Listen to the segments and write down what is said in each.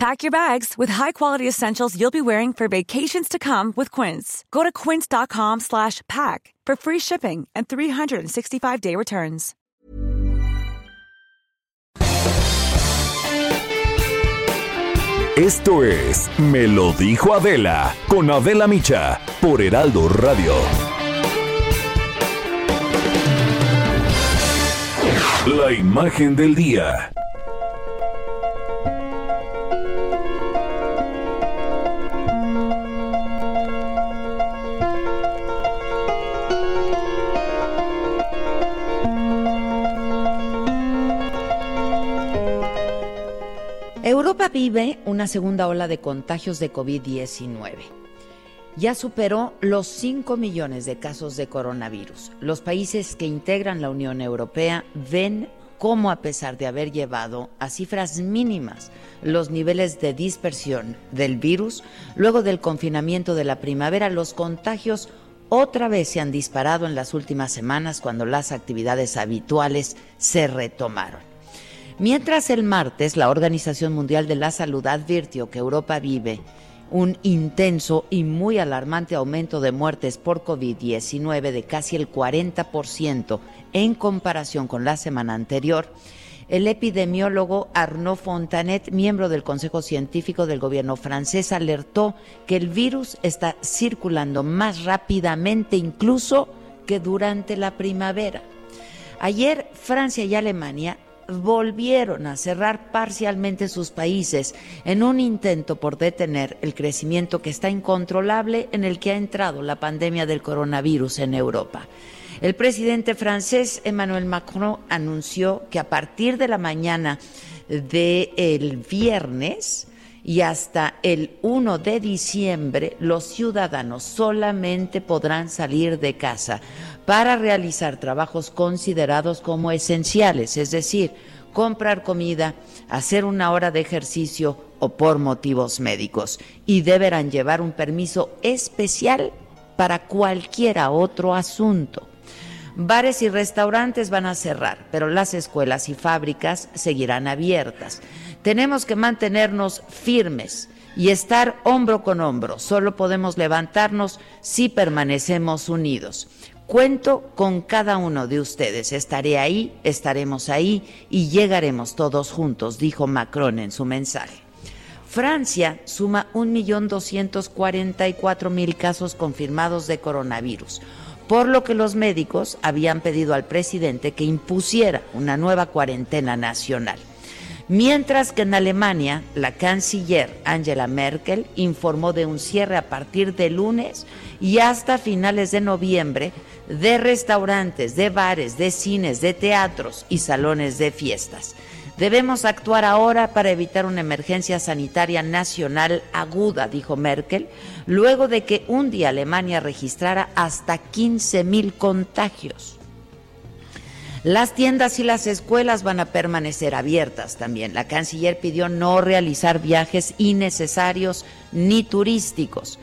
Pack your bags with high-quality essentials you'll be wearing for vacations to come with Quince. Go to quince.com slash pack for free shipping and 365-day returns. Esto es Me lo dijo Adela con Adela Micha por Heraldo Radio. La imagen del día. Europa vive una segunda ola de contagios de COVID-19. Ya superó los 5 millones de casos de coronavirus. Los países que integran la Unión Europea ven cómo a pesar de haber llevado a cifras mínimas los niveles de dispersión del virus, luego del confinamiento de la primavera, los contagios otra vez se han disparado en las últimas semanas cuando las actividades habituales se retomaron. Mientras el martes la Organización Mundial de la Salud advirtió que Europa vive un intenso y muy alarmante aumento de muertes por COVID-19 de casi el 40% en comparación con la semana anterior, el epidemiólogo Arnaud Fontanet, miembro del Consejo Científico del gobierno francés, alertó que el virus está circulando más rápidamente incluso que durante la primavera. Ayer Francia y Alemania volvieron a cerrar parcialmente sus países en un intento por detener el crecimiento que está incontrolable en el que ha entrado la pandemia del coronavirus en Europa. El presidente francés Emmanuel Macron anunció que a partir de la mañana del viernes y hasta el 1 de diciembre los ciudadanos solamente podrán salir de casa para realizar trabajos considerados como esenciales, es decir, comprar comida, hacer una hora de ejercicio o por motivos médicos, y deberán llevar un permiso especial para cualquier otro asunto. Bares y restaurantes van a cerrar, pero las escuelas y fábricas seguirán abiertas. Tenemos que mantenernos firmes y estar hombro con hombro. Solo podemos levantarnos si permanecemos unidos. Cuento con cada uno de ustedes. Estaré ahí, estaremos ahí y llegaremos todos juntos, dijo Macron en su mensaje. Francia suma 1.244.000 casos confirmados de coronavirus, por lo que los médicos habían pedido al presidente que impusiera una nueva cuarentena nacional. Mientras que en Alemania, la canciller Angela Merkel informó de un cierre a partir de lunes y hasta finales de noviembre de restaurantes, de bares, de cines, de teatros y salones de fiestas. Debemos actuar ahora para evitar una emergencia sanitaria nacional aguda, dijo Merkel, luego de que un día Alemania registrara hasta 15 mil contagios. Las tiendas y las escuelas van a permanecer abiertas también. La canciller pidió no realizar viajes innecesarios ni turísticos.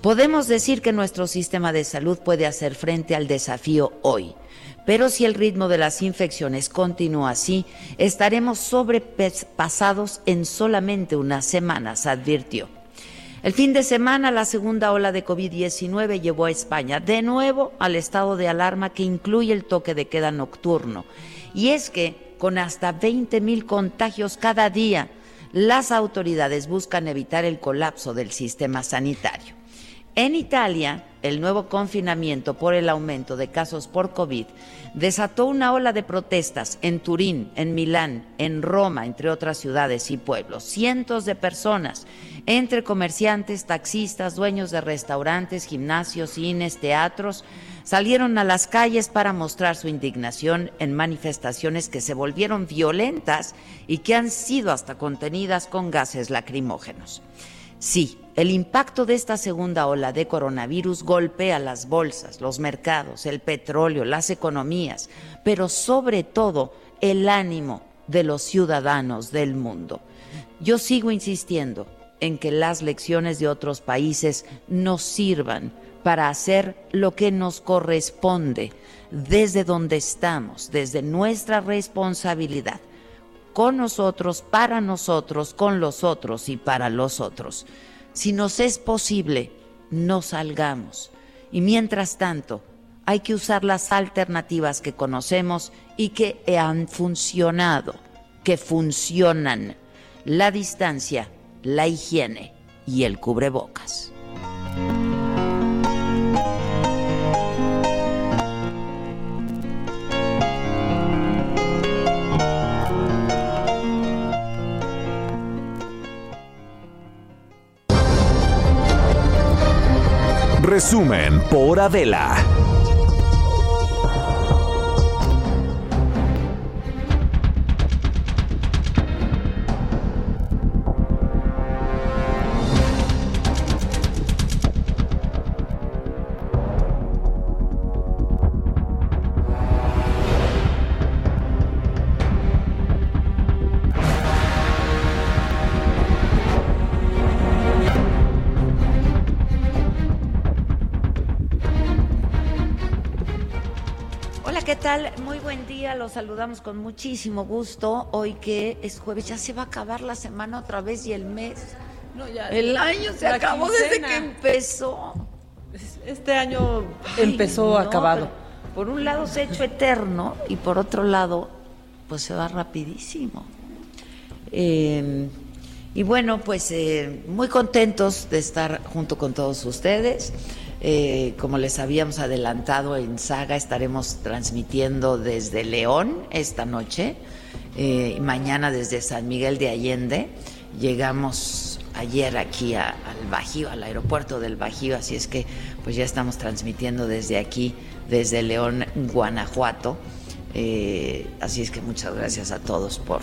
Podemos decir que nuestro sistema de salud puede hacer frente al desafío hoy, pero si el ritmo de las infecciones continúa así, estaremos sobrepasados en solamente unas semanas, advirtió. El fin de semana, la segunda ola de COVID-19 llevó a España de nuevo al estado de alarma que incluye el toque de queda nocturno. Y es que, con hasta 20 mil contagios cada día, las autoridades buscan evitar el colapso del sistema sanitario. En Italia, el nuevo confinamiento por el aumento de casos por COVID desató una ola de protestas en Turín, en Milán, en Roma, entre otras ciudades y pueblos. Cientos de personas, entre comerciantes, taxistas, dueños de restaurantes, gimnasios, cines, teatros, salieron a las calles para mostrar su indignación en manifestaciones que se volvieron violentas y que han sido hasta contenidas con gases lacrimógenos. Sí, el impacto de esta segunda ola de coronavirus golpea las bolsas, los mercados, el petróleo, las economías, pero sobre todo el ánimo de los ciudadanos del mundo. Yo sigo insistiendo en que las lecciones de otros países nos sirvan para hacer lo que nos corresponde desde donde estamos, desde nuestra responsabilidad, con nosotros, para nosotros, con los otros y para los otros. Si nos es posible, no salgamos. Y mientras tanto, hay que usar las alternativas que conocemos y que han funcionado, que funcionan. La distancia, la higiene y el cubrebocas. Resumen por Adela. Muy buen día, los saludamos con muchísimo gusto. Hoy que es jueves, ya se va a acabar la semana otra vez y el mes. No, ya, el año se acabó desde que empezó. Este año empezó acabado. Por un lado se ha hecho eterno y por otro lado, pues se va rapidísimo. Em, y bueno, pues eh, muy contentos de estar junto con todos ustedes. Eh, como les habíamos adelantado en Saga, estaremos transmitiendo desde León esta noche eh, mañana desde San Miguel de Allende. Llegamos ayer aquí al Bajío, al aeropuerto del Bajío, así es que pues ya estamos transmitiendo desde aquí, desde León, Guanajuato. Eh, así es que muchas gracias a todos por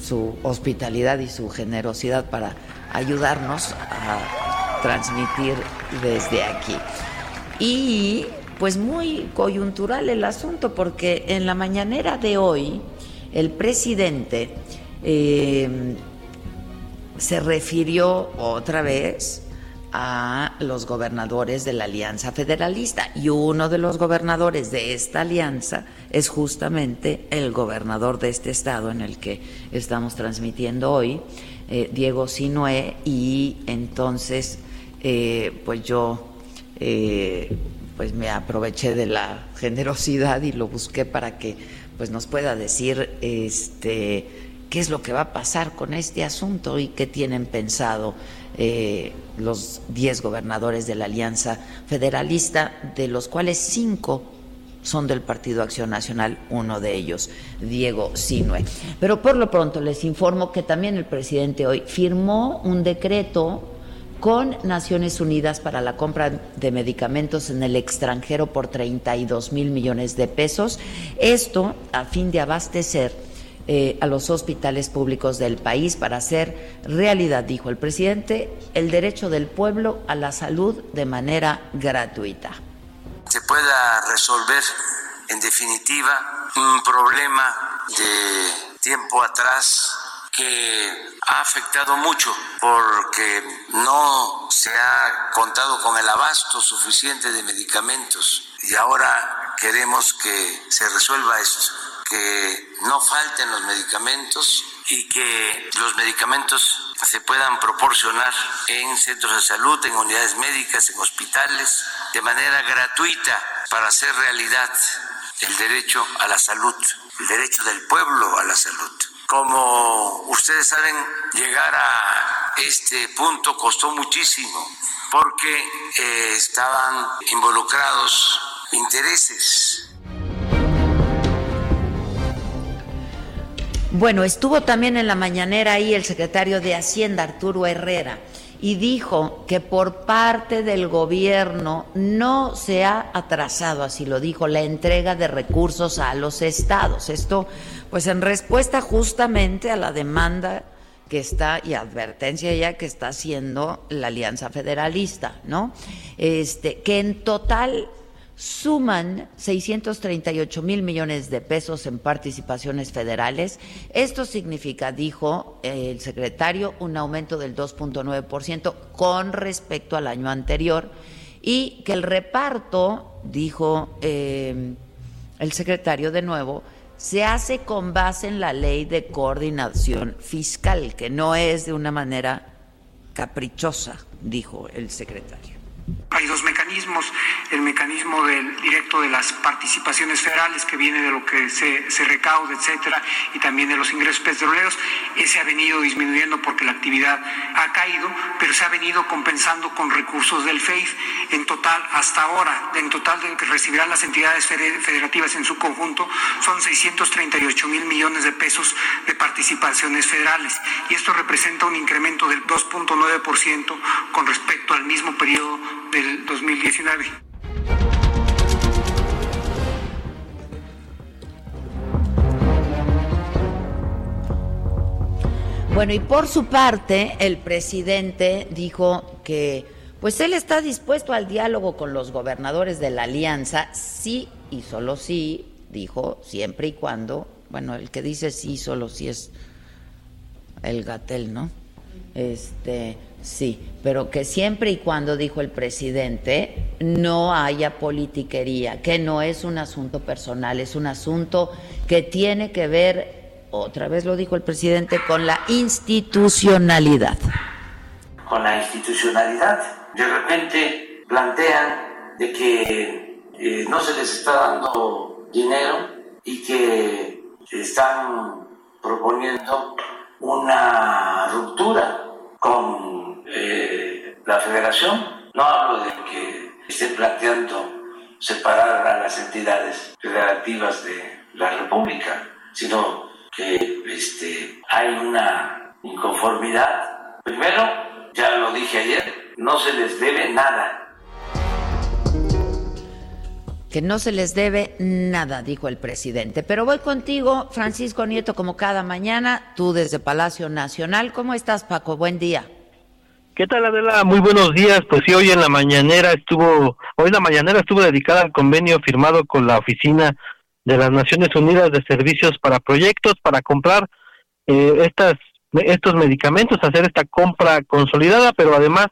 su hospitalidad y su generosidad para ayudarnos a transmitir desde aquí. Y pues muy coyuntural el asunto, porque en la mañanera de hoy el presidente eh, se refirió otra vez a los gobernadores de la Alianza Federalista y uno de los gobernadores de esta alianza es justamente el gobernador de este estado en el que estamos transmitiendo hoy, eh, Diego Sinué, y entonces eh, pues yo eh, pues me aproveché de la generosidad y lo busqué para que pues nos pueda decir este qué es lo que va a pasar con este asunto y qué tienen pensado eh, los 10 gobernadores de la Alianza Federalista, de los cuales cinco son del Partido Acción Nacional, uno de ellos, Diego Sinue. Pero por lo pronto les informo que también el presidente hoy firmó un decreto con Naciones Unidas para la compra de medicamentos en el extranjero por 32 mil millones de pesos. Esto a fin de abastecer eh, a los hospitales públicos del país para hacer realidad, dijo el presidente, el derecho del pueblo a la salud de manera gratuita. Se pueda resolver, en definitiva, un problema de tiempo atrás que ha afectado mucho porque no se ha contado con el abasto suficiente de medicamentos y ahora queremos que se resuelva esto, que no falten los medicamentos y que los medicamentos se puedan proporcionar en centros de salud, en unidades médicas, en hospitales, de manera gratuita para hacer realidad el derecho a la salud, el derecho del pueblo a la salud. Como ustedes saben, llegar a este punto costó muchísimo porque eh, estaban involucrados intereses. Bueno, estuvo también en la mañanera ahí el secretario de Hacienda, Arturo Herrera, y dijo que por parte del gobierno no se ha atrasado, así lo dijo, la entrega de recursos a los estados. Esto pues en respuesta justamente a la demanda que está, y advertencia ya que está haciendo la Alianza Federalista, ¿no? Este, que en total suman 638 mil millones de pesos en participaciones federales. Esto significa, dijo el secretario, un aumento del 2.9% con respecto al año anterior y que el reparto, dijo eh, el secretario de nuevo, se hace con base en la ley de coordinación fiscal, que no es de una manera caprichosa, dijo el secretario. Hay dos mecanismos, el mecanismo del directo de las participaciones federales que viene de lo que se, se recauda, etcétera, y también de los ingresos petroleros. Ese ha venido disminuyendo porque la actividad ha caído, pero se ha venido compensando con recursos del FEIF. En total, hasta ahora, en total de que recibirán las entidades federativas en su conjunto, son 638 mil millones de pesos de participaciones federales. Y esto representa un incremento del 2.9% con respecto al mismo periodo del 2019. Bueno, y por su parte, el presidente dijo que pues él está dispuesto al diálogo con los gobernadores de la alianza, sí y solo sí, dijo, siempre y cuando, bueno, el que dice sí solo sí es el Gatel, ¿no? Este, Sí, pero que siempre y cuando, dijo el presidente, no haya politiquería, que no es un asunto personal, es un asunto que tiene que ver, otra vez lo dijo el presidente, con la institucionalidad. Con la institucionalidad. De repente plantean de que eh, no se les está dando dinero y que están proponiendo una ruptura con eh, la federación. No hablo de que esté planteando separar a las entidades federativas de la República, sino que este, hay una inconformidad. Primero, ya lo dije ayer, no se les debe nada. Que no se les debe nada, dijo el presidente. Pero voy contigo, Francisco Nieto, como cada mañana, tú desde Palacio Nacional. ¿Cómo estás, Paco? Buen día. ¿Qué tal Adela? Muy buenos días. Pues sí, hoy en la mañanera estuvo, hoy la mañanera estuvo dedicada al convenio firmado con la Oficina de las Naciones Unidas de Servicios para Proyectos para comprar eh, estas estos medicamentos, hacer esta compra consolidada, pero además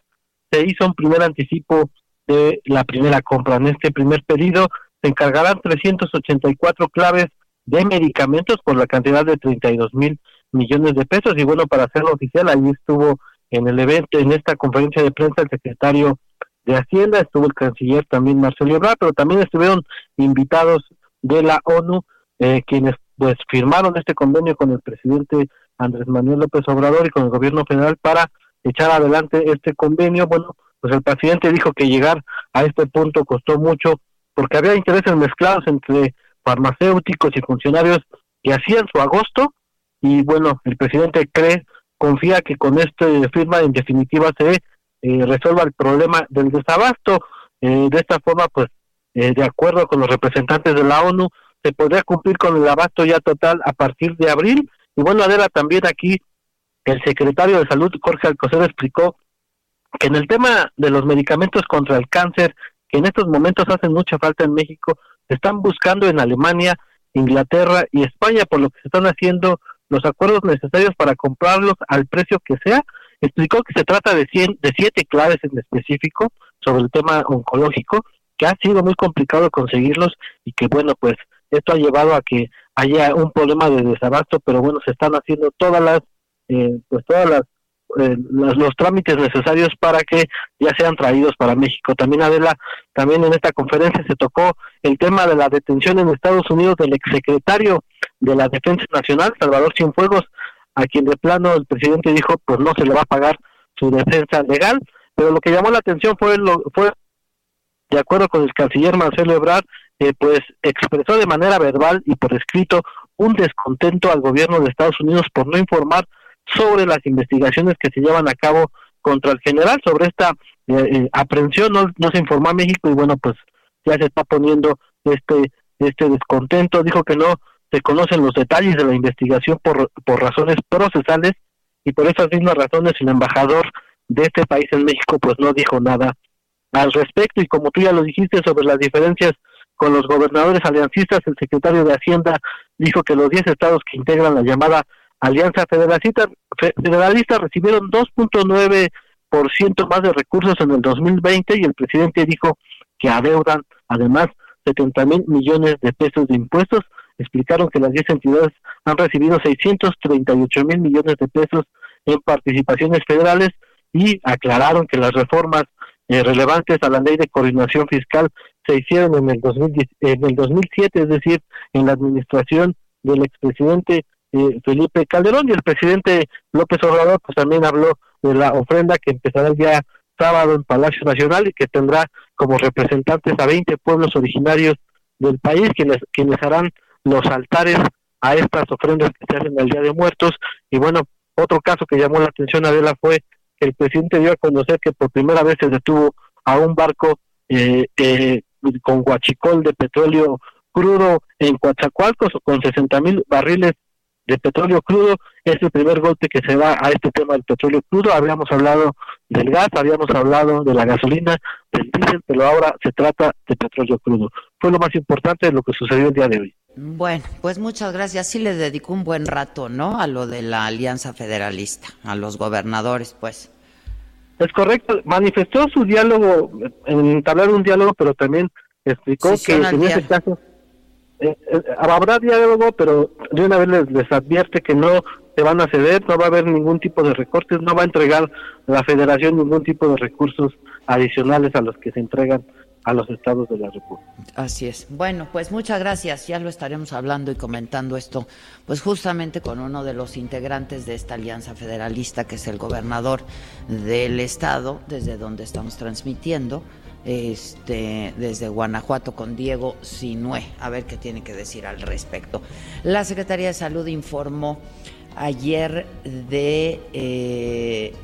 se hizo un primer anticipo de la primera compra. En este primer pedido se encargarán 384 claves de medicamentos por la cantidad de 32 mil millones de pesos y bueno, para hacerlo oficial, ahí estuvo en el evento, en esta conferencia de prensa, el secretario de Hacienda, estuvo el canciller también Marcelo Ebrard, pero también estuvieron invitados de la ONU, eh, quienes pues firmaron este convenio con el presidente Andrés Manuel López Obrador y con el gobierno federal para echar adelante este convenio. Bueno, pues el presidente dijo que llegar a este punto costó mucho porque había intereses mezclados entre farmacéuticos y funcionarios que hacían su agosto y bueno, el presidente cree confía que con esta firma en definitiva se eh, resuelva el problema del desabasto. Eh, de esta forma, pues, eh, de acuerdo con los representantes de la ONU, se podría cumplir con el abasto ya total a partir de abril. Y bueno, Adela, también aquí el secretario de Salud, Jorge Alcocer, explicó que en el tema de los medicamentos contra el cáncer, que en estos momentos hacen mucha falta en México, se están buscando en Alemania, Inglaterra y España, por lo que se están haciendo los acuerdos necesarios para comprarlos al precio que sea. Explicó que se trata de, cien, de siete claves en específico sobre el tema oncológico, que ha sido muy complicado conseguirlos y que bueno, pues esto ha llevado a que haya un problema de desabasto, pero bueno, se están haciendo todas las, eh, pues todas las eh, los, trámites necesarios para que ya sean traídos para México. También Adela, también en esta conferencia se tocó el tema de la detención en Estados Unidos del exsecretario de la Defensa Nacional, Salvador Cienfuegos, a quien de plano el presidente dijo pues no se le va a pagar su defensa legal, pero lo que llamó la atención fue lo fue de acuerdo con el canciller Marcelo Ebrard, eh, pues expresó de manera verbal y por escrito un descontento al gobierno de Estados Unidos por no informar sobre las investigaciones que se llevan a cabo contra el general sobre esta eh, eh, aprehensión no, no se informó a México y bueno pues ya se está poniendo este este descontento. Dijo que no se conocen los detalles de la investigación por, por razones procesales y por esas mismas razones el embajador de este país en México pues no dijo nada al respecto y como tú ya lo dijiste sobre las diferencias con los gobernadores aliancistas, el secretario de Hacienda dijo que los 10 estados que integran la llamada Alianza Federalista, Federalista recibieron 2.9% más de recursos en el 2020 y el presidente dijo que adeudan además 70 mil millones de pesos de impuestos. Explicaron que las 10 entidades han recibido 638 mil millones de pesos en participaciones federales y aclararon que las reformas eh, relevantes a la ley de coordinación fiscal se hicieron en el, 2010, en el 2007, es decir, en la administración del expresidente eh, Felipe Calderón. Y el presidente López Obrador pues también habló de la ofrenda que empezará el día sábado en Palacio Nacional y que tendrá como representantes a 20 pueblos originarios del país quienes quienes harán los altares a estas ofrendas que se hacen el Día de Muertos y bueno otro caso que llamó la atención a Adela fue que el presidente dio a conocer que por primera vez se detuvo a un barco eh, eh, con guachicol de petróleo crudo en Coatzacoalcos con 60 mil barriles de petróleo crudo. Es el primer golpe que se da a este tema del petróleo crudo. Habíamos hablado del gas, habíamos hablado de la gasolina, del diésel, pero ahora se trata de petróleo crudo. Fue lo más importante de lo que sucedió el día de hoy. Bueno, pues muchas gracias. Sí le dedicó un buen rato, ¿no? A lo de la Alianza Federalista, a los gobernadores, pues. Es correcto, manifestó su diálogo, entablar un diálogo, pero también explicó que en ese caso eh, eh, habrá diálogo, pero de una vez les, les, advierte que no se van a ceder, no va a haber ningún tipo de recortes, no va a entregar la federación ningún tipo de recursos adicionales a los que se entregan a los estados de la República. Así es. Bueno, pues muchas gracias. Ya lo estaremos hablando y comentando esto, pues justamente con uno de los integrantes de esta alianza federalista, que es el gobernador del estado, desde donde estamos transmitiendo, este, desde Guanajuato con Diego Sinue, a ver qué tiene que decir al respecto. La Secretaría de Salud informó ayer de eh,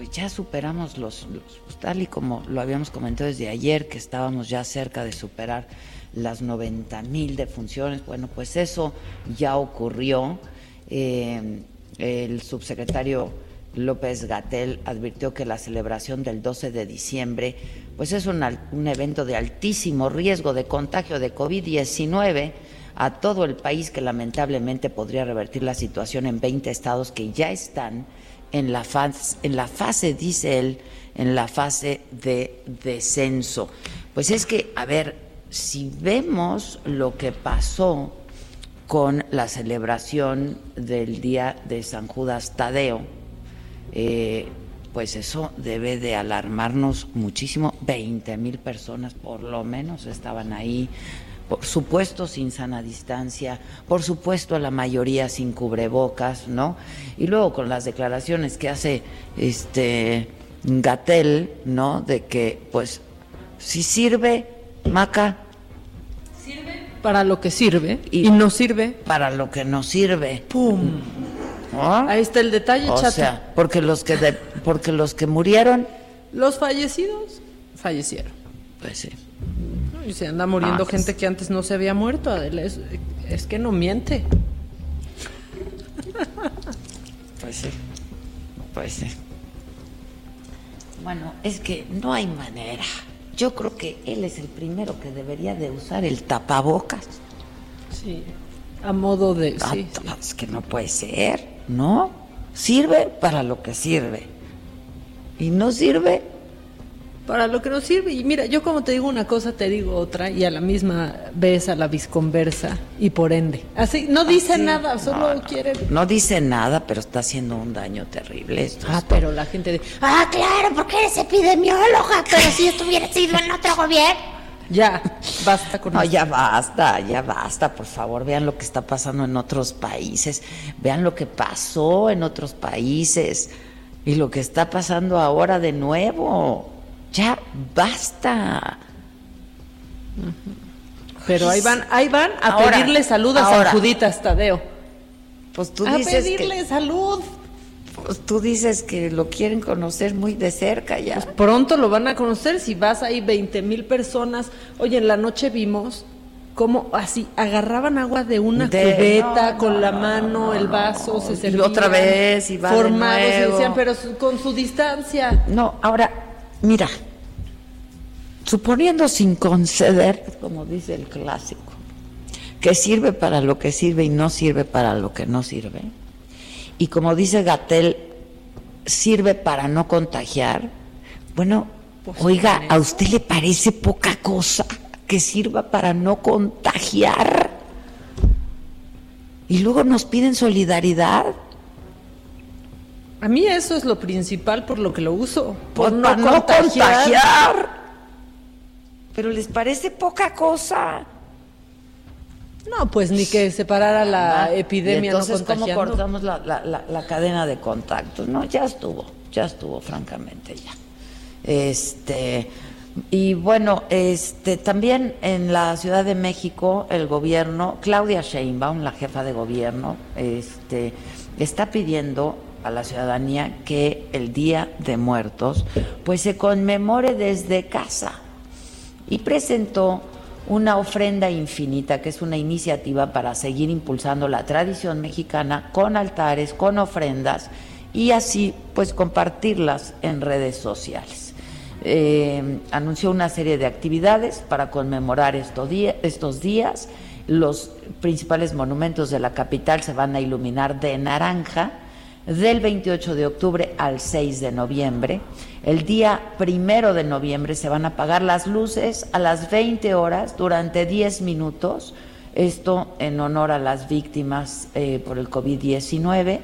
pues ya superamos los, pues tal y como lo habíamos comentado desde ayer, que estábamos ya cerca de superar las 90 mil defunciones. Bueno, pues eso ya ocurrió. Eh, el subsecretario López Gatel advirtió que la celebración del 12 de diciembre pues es un, un evento de altísimo riesgo de contagio de COVID-19 a todo el país que lamentablemente podría revertir la situación en 20 estados que ya están en la fase, en la fase, dice él, en la fase de descenso. Pues es que, a ver, si vemos lo que pasó con la celebración del día de San Judas Tadeo, eh, pues eso debe de alarmarnos muchísimo. 20 mil personas por lo menos estaban ahí por supuesto sin sana distancia, por supuesto la mayoría sin cubrebocas, ¿no? Y luego con las declaraciones que hace este Gatel, ¿no? De que pues si sirve, Maca, sirve para lo que sirve y, no sirve para lo que no sirve. Pum. Ahí está el detalle, o sea, porque los que porque los que murieron, los fallecidos fallecieron. Pues sí. Y se anda muriendo ah, gente que antes no se había muerto, Adela. Es, es que no miente. Pues sí. Pues sí. Bueno, es que no hay manera. Yo creo que él es el primero que debería de usar el tapabocas. Sí, a modo de... Ah, es que no puede ser, ¿no? Sirve para lo que sirve. Y no sirve para lo que nos sirve. Y mira, yo como te digo una cosa, te digo otra, y a la misma vez a la visconversa, y por ende. Así, no dice nada, solo quiere. No dice nada, pero está haciendo un daño terrible. Esto ah, pero la gente dice, ah, claro, porque eres epidemióloga, pero si estuviera sido en otro gobierno. Ya, basta con No, ya basta, ya basta, por favor, vean lo que está pasando en otros países, vean lo que pasó en otros países y lo que está pasando ahora de nuevo. Ya basta. Pero ahí van, ahí van a pedirle salud a San Juditas, Tadeo. Pues tú dices. A pedirle salud. Pues tú dices que lo quieren conocer muy de cerca ya. Pues pronto lo van a conocer si vas ahí 20 mil personas. Oye, en la noche vimos como así agarraban agua de una cubeta con la mano, el vaso, se servían. Y otra vez, y va formados de decían, pero su- con su distancia. No, ahora, mira, suponiendo sin conceder, como dice el clásico, que sirve para lo que sirve y no sirve para lo que no sirve, y como dice Gatel, sirve para no contagiar, bueno, oiga, ¿a usted le parece poca cosa que sirva para no contagiar? Y luego nos piden solidaridad. A mí eso es lo principal por lo que lo uso. Por no contagiar. contagiar. Pero les parece poca cosa. No, pues ni que separara la Ah, epidemia y entonces, no ¿cómo cortamos la, la- la- la cadena de contactos? No, ya estuvo, ya estuvo, francamente, ya. Este, y bueno, este, también en la Ciudad de México, el gobierno, Claudia Sheinbaum, la jefa de gobierno, este, está pidiendo a la ciudadanía que el Día de Muertos, pues se conmemore desde casa y presentó una ofrenda infinita, que es una iniciativa para seguir impulsando la tradición mexicana con altares, con ofrendas y así pues compartirlas en redes sociales. Eh, anunció una serie de actividades para conmemorar estos, estos días. Los principales monumentos de la capital se van a iluminar de naranja del 28 de octubre al 6 de noviembre. El día primero de noviembre se van a apagar las luces a las 20 horas durante 10 minutos. Esto en honor a las víctimas eh, por el COVID-19.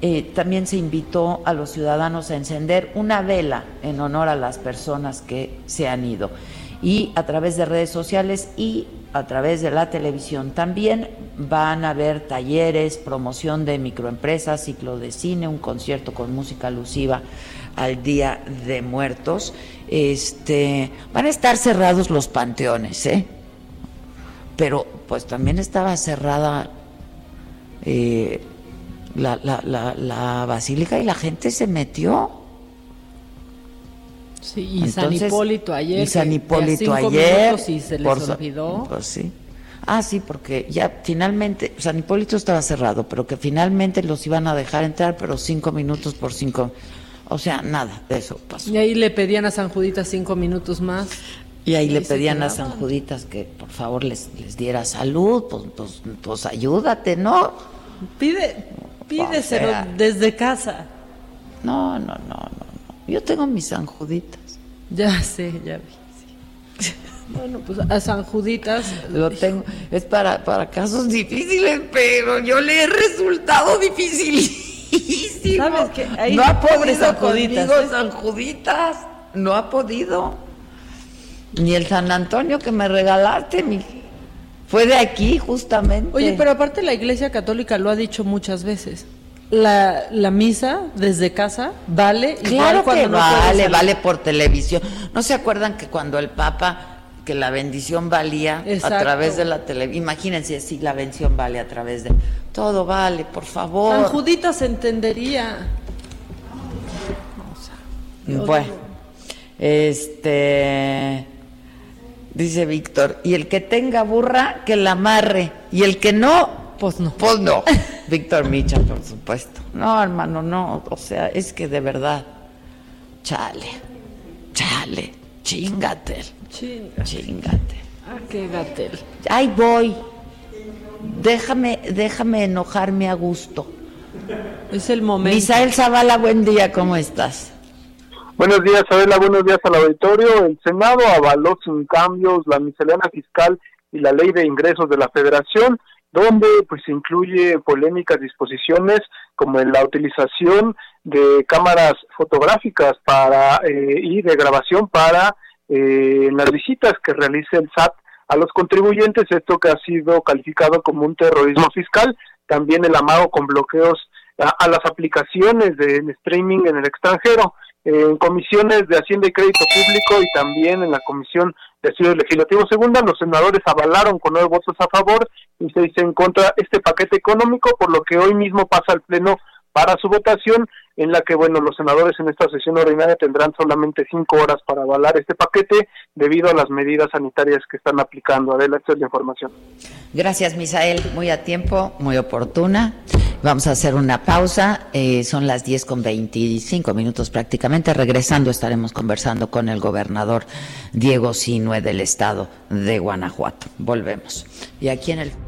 Eh, también se invitó a los ciudadanos a encender una vela en honor a las personas que se han ido. Y a través de redes sociales y a través de la televisión también van a haber talleres, promoción de microempresas, ciclo de cine, un concierto con música alusiva al Día de Muertos. Este, van a estar cerrados los panteones, ¿eh? Pero pues también estaba cerrada eh, la, la, la, la basílica y la gente se metió. Sí, y San Hipólito ayer. Y San Hipólito ayer. Y se les por olvidó. Pues sí. Ah, sí, porque ya finalmente, San Hipólito estaba cerrado, pero que finalmente los iban a dejar entrar, pero cinco minutos por cinco. O sea, nada de eso pasó. Y ahí le pedían a San Judita cinco minutos más. Y ahí le pedían a. San Juditas que por favor les, les diera salud, pues, pues, pues ayúdate, ¿no? Pide, pídeselo O sea. desde casa. No, no, no, no. Yo tengo mis San Juditas. Ya sé, ya vi. sí. Bueno, pues a San Juditas. Lo tengo, es para, para casos difíciles, pero yo le he resultado dificilísimo. ¿Sabes qué? Ahí, no ha podido San Juditas, conmigo, ¿eh? San Juditas. No ha podido. Ni el San Antonio que me regalaste, fue de aquí justamente. Oye, pero aparte la Iglesia Católica lo ha dicho muchas veces. La, la misa desde casa vale igual Claro cuando que no vale, vale por televisión. ¿No se acuerdan que cuando el Papa, que la bendición valía Exacto. a través de la televisión? Imagínense si la bendición vale a través de... Todo vale, por favor. San Juditas entendería. Bueno, este... Dice Víctor, y el que tenga burra, que la amarre. Y el que no, Pues no. pues no. Víctor Micha, por supuesto. No, hermano, no. O sea, es que de verdad, chale, chale, chingate, Chinga. chingate. Ah, qué gatel. Ahí voy. Déjame, déjame enojarme a gusto. Es el momento. Misael Zavala, buen día, ¿cómo estás? Buenos días, Adela. Buenos días al auditorio. El Senado avaló sin cambios la miscelánea fiscal y la ley de ingresos de la Federación, donde pues incluye polémicas disposiciones como en la utilización de cámaras fotográficas para eh, y de grabación para eh, las visitas que realice el SAT a los contribuyentes, esto que ha sido calificado como un terrorismo fiscal, también el amago con bloqueos a, a las aplicaciones de streaming en el extranjero, en comisiones de Hacienda y Crédito Público y también en la Comisión de Estudios Legislativos Segunda, los senadores avalaron con nueve votos a favor y se dice en contra este paquete económico, por lo que hoy mismo pasa al Pleno para su votación en la que, bueno, los senadores en esta sesión ordinaria tendrán solamente cinco horas para avalar este paquete debido a las medidas sanitarias que están aplicando. Adela, esta es la información. Gracias, Misael. Muy a tiempo, muy oportuna. Vamos a hacer una pausa. Eh, son las 10 con 25 minutos prácticamente. Regresando estaremos conversando con el gobernador Diego Sinue del estado de Guanajuato. Volvemos. Y aquí en el...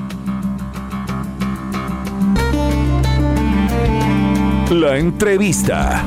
La entrevista.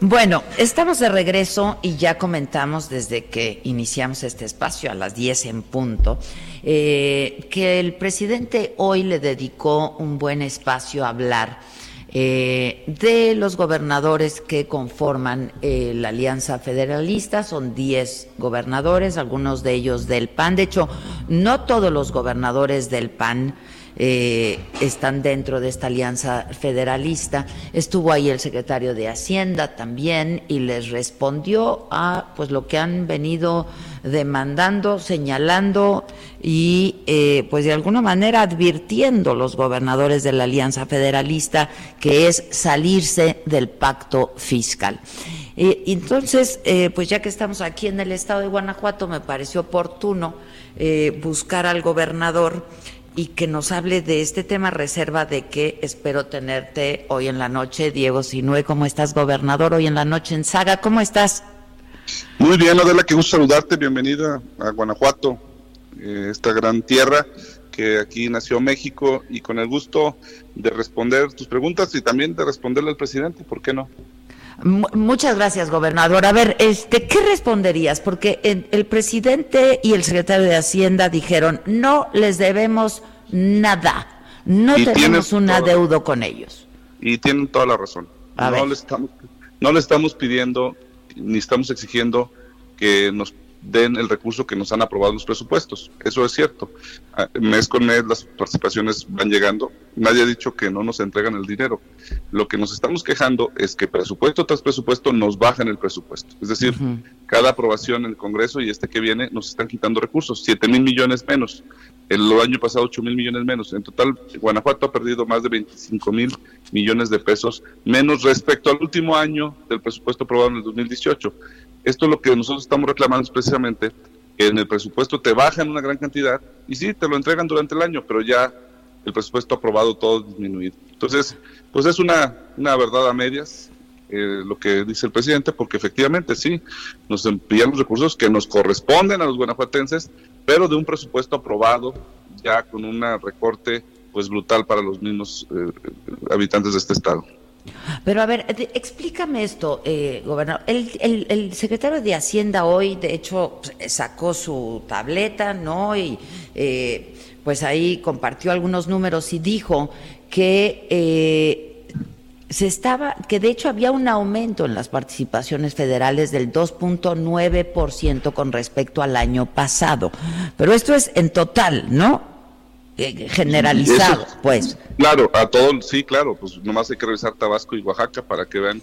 Bueno, estamos de regreso y ya comentamos desde que iniciamos este espacio a las 10 en punto eh, que el presidente hoy le dedicó un buen espacio a hablar eh, de los gobernadores que conforman eh, la Alianza Federalista. Son 10 gobernadores, algunos de ellos del PAN. De hecho, no todos los gobernadores del PAN eh, están dentro de esta alianza federalista. Estuvo ahí el secretario de Hacienda también y les respondió a pues lo que han venido demandando, señalando y eh, pues de alguna manera advirtiendo los gobernadores de la alianza federalista que es salirse del pacto fiscal. Eh, entonces, pues ya que estamos aquí en el estado de Guanajuato, me pareció oportuno buscar al gobernador y que nos hable de este tema, reserva de que espero tenerte hoy en la noche. Diego Sinue, ¿cómo estás, gobernador? Hoy en la noche en Saga, ¿cómo estás? Muy bien, Adela, qué gusto saludarte. Bienvenida a Guanajuato, eh, esta gran tierra que aquí nació México y con el gusto de responder tus preguntas y también de responderle al presidente, ¿por qué no? Muchas gracias, gobernador. A ver, este, ¿qué responderías? Porque el, presidente y el secretario de Hacienda dijeron, no les debemos nada, no tenemos un adeudo con ellos. Y tienen toda la razón. no le, estamos, no le estamos pidiendo ni estamos exigiendo que nos den el recurso que nos han aprobado los presupuestos. Eso es cierto. Ah, mes con mes las participaciones van llegando. Nadie ha dicho que no nos entregan el dinero. Lo que nos estamos quejando es que presupuesto tras presupuesto nos bajan el presupuesto. Es decir, cada aprobación en el Congreso y este que viene nos están quitando recursos. 7 mil millones menos. El año pasado 8 mil millones menos. En total, Guanajuato ha perdido más de 25 mil millones de pesos menos respecto al último año del presupuesto aprobado en el 2018. Esto es lo que nosotros estamos reclamando es precisamente que en el presupuesto te bajan una gran cantidad y sí, te lo entregan durante el año, pero ya el presupuesto aprobado todo disminuido. Entonces, pues es una, una verdad a medias eh, lo que dice el presidente, porque efectivamente sí, nos envían los recursos que nos corresponden a los guanajuatenses, pero de un presupuesto aprobado ya con un recorte pues brutal para los mismos eh, habitantes de este estado. Pero a ver, explícame esto, eh, gobernador. El, secretario de Hacienda hoy, de hecho, sacó su tableta, ¿no? Y eh, pues ahí compartió algunos números y dijo que eh, se estaba, que de hecho había un aumento en las participaciones federales del 2.9% con respecto al año pasado. Pero esto es en total, ¿no? Eh, generalizado, pues. Claro, a todos, sí, claro, pues nomás hay que revisar Tabasco y Oaxaca para que vean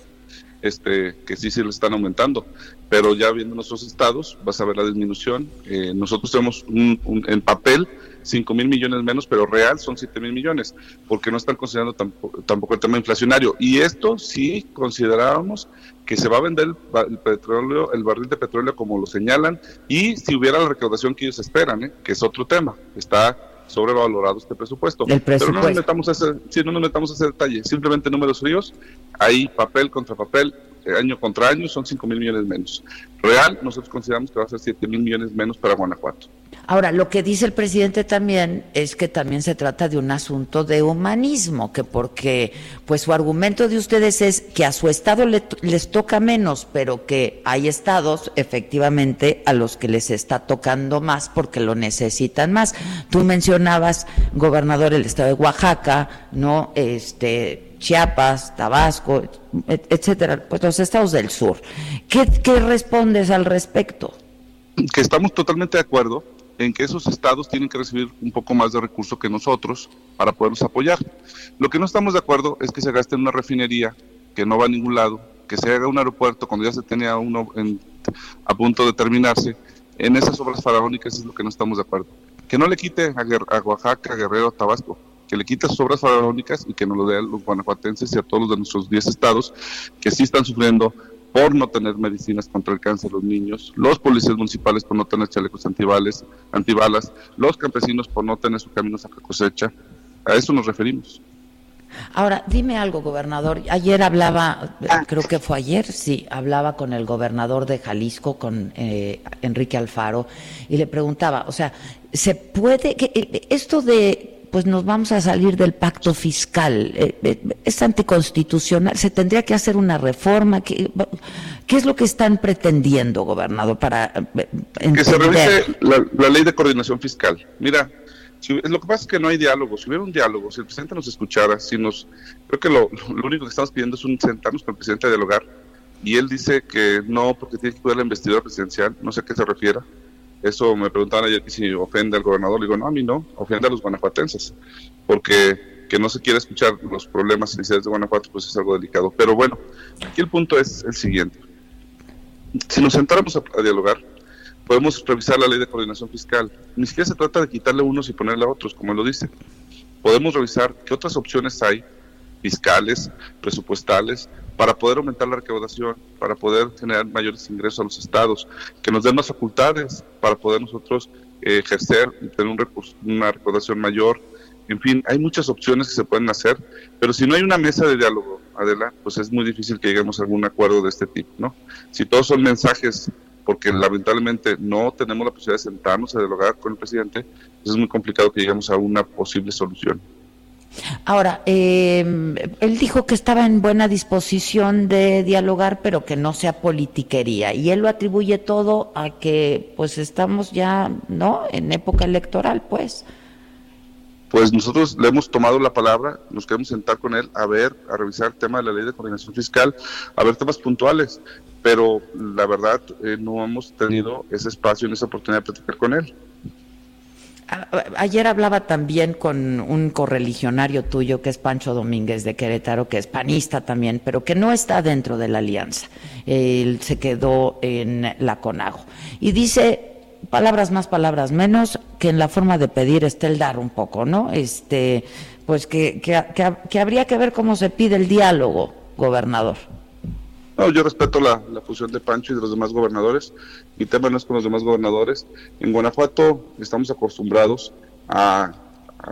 este, que sí se le están aumentando. Pero ya viendo nuestros estados, vas a ver la disminución. Eh, nosotros tenemos un, en papel 5 mil millones menos, pero real son 7 mil millones, porque no están considerando tampoco, el tema inflacionario. Y esto sí considerábamos que se va a vender el, petróleo, el barril de petróleo como lo señalan, y si hubiera la recaudación que ellos esperan, ¿eh? que es otro tema. Está sobrevalorado este presupuesto. Pero no nos metamos a ese, sí, no nos metamos a ese detalle, simplemente números fríos, hay papel contra papel, año contra año son 5 mil millones menos. Real, nosotros consideramos que va a ser 7 mil millones menos para Guanajuato. Ahora, lo que dice el presidente también es que también se trata de un asunto de humanismo, que porque, pues su argumento de ustedes es que a su estado les toca menos, pero que hay estados efectivamente a los que les está tocando más porque lo necesitan más. Tú mencionabas, gobernador, el estado de Oaxaca, ¿no? Este, Chiapas, Tabasco, etcétera, pues los estados del sur. ¿Qué, qué respondes al respecto? Que estamos totalmente de acuerdo en que esos estados tienen que recibir un poco más de recursos que nosotros para podernos apoyar. Lo que no estamos de acuerdo es que se gaste en una refinería que no va a ningún lado, que se haga un aeropuerto cuando ya se tenía uno a punto de terminarse. En esas obras faraónicas es lo que no estamos de acuerdo. Que no le quite a, Oaxaca, Guerrero, Tabasco, que le quite sus obras faraónicas y que nos lo dé a los guanajuatenses y a todos los de nuestros 10 estados que sí están sufriendo por no tener medicinas contra el cáncer los niños, los policías municipales por no tener chalecos antibalas, antibalas, los campesinos por no tener sus caminos a cosecha. A eso nos referimos. Ahora, dime algo, gobernador. Ayer hablaba, creo que fue ayer, sí, hablaba con el gobernador de Jalisco, con eh, Enrique Alfaro, y le preguntaba, o sea, ¿se puede, que, eh, esto de pues nos vamos a salir del pacto fiscal. Eh, eh, es anticonstitucional. Se tendría que hacer una reforma. ¿Qué, qué es lo que están pretendiendo, gobernador, para entender? Que se revise la, ley de coordinación fiscal. Mira, lo que pasa es que no hay diálogo. Si hubiera un diálogo, si el presidente nos escuchara, si nos, creo que lo, único que estamos pidiendo es un sentarnos con el presidente a dialogar. Y él dice que no, porque tiene que cuidar la investidura presidencial. No sé a qué se refiera eso me preguntaban ayer si ofende al gobernador. Le digo, no, a mí no, ofende a los guanajuatenses, porque que no se quiere escuchar los problemas y necesidades de Guanajuato, pues es algo delicado. Pero bueno, aquí el punto es el siguiente. Si nos sentáramos a, dialogar, podemos revisar la ley de coordinación fiscal. Ni siquiera se trata de quitarle unos y ponerle a otros, como lo dice. Podemos revisar qué otras opciones hay, fiscales, presupuestales, para poder aumentar la recaudación, para poder generar mayores ingresos a los estados, que nos den más facultades para poder nosotros eh, ejercer y tener una recaudación mayor. En fin, hay muchas opciones que se pueden hacer, pero si no hay una mesa de diálogo, Adela, pues es muy difícil que lleguemos a algún acuerdo de este tipo, ¿no? Si todos son mensajes, porque lamentablemente no tenemos la posibilidad de sentarnos a dialogar con el presidente, pues es muy complicado que lleguemos a una posible solución. Ahora, eh, él dijo que estaba en buena disposición de dialogar, pero que no sea politiquería. Y él lo atribuye todo a que, pues, estamos ya, ¿no? En época electoral, pues. Pues nosotros le hemos tomado la palabra, nos queremos sentar con él a ver, a revisar el tema de la ley de coordinación fiscal, a ver temas puntuales. Pero la verdad, eh, no hemos tenido ese espacio ni esa oportunidad de platicar con él. Ayer hablaba también con un correligionario tuyo que es Pancho Domínguez de Querétaro, que es panista también, pero que no está dentro de la alianza. Él se quedó en la CONAGO. Y dice, palabras más, palabras menos, que en la forma de pedir está el dar un poco, ¿no? Este, pues que, que habría que ver cómo se pide el diálogo, gobernador. No, yo respeto la, la fusión de Pancho y de los demás gobernadores. Mi tema no es con los demás gobernadores. En Guanajuato estamos acostumbrados a,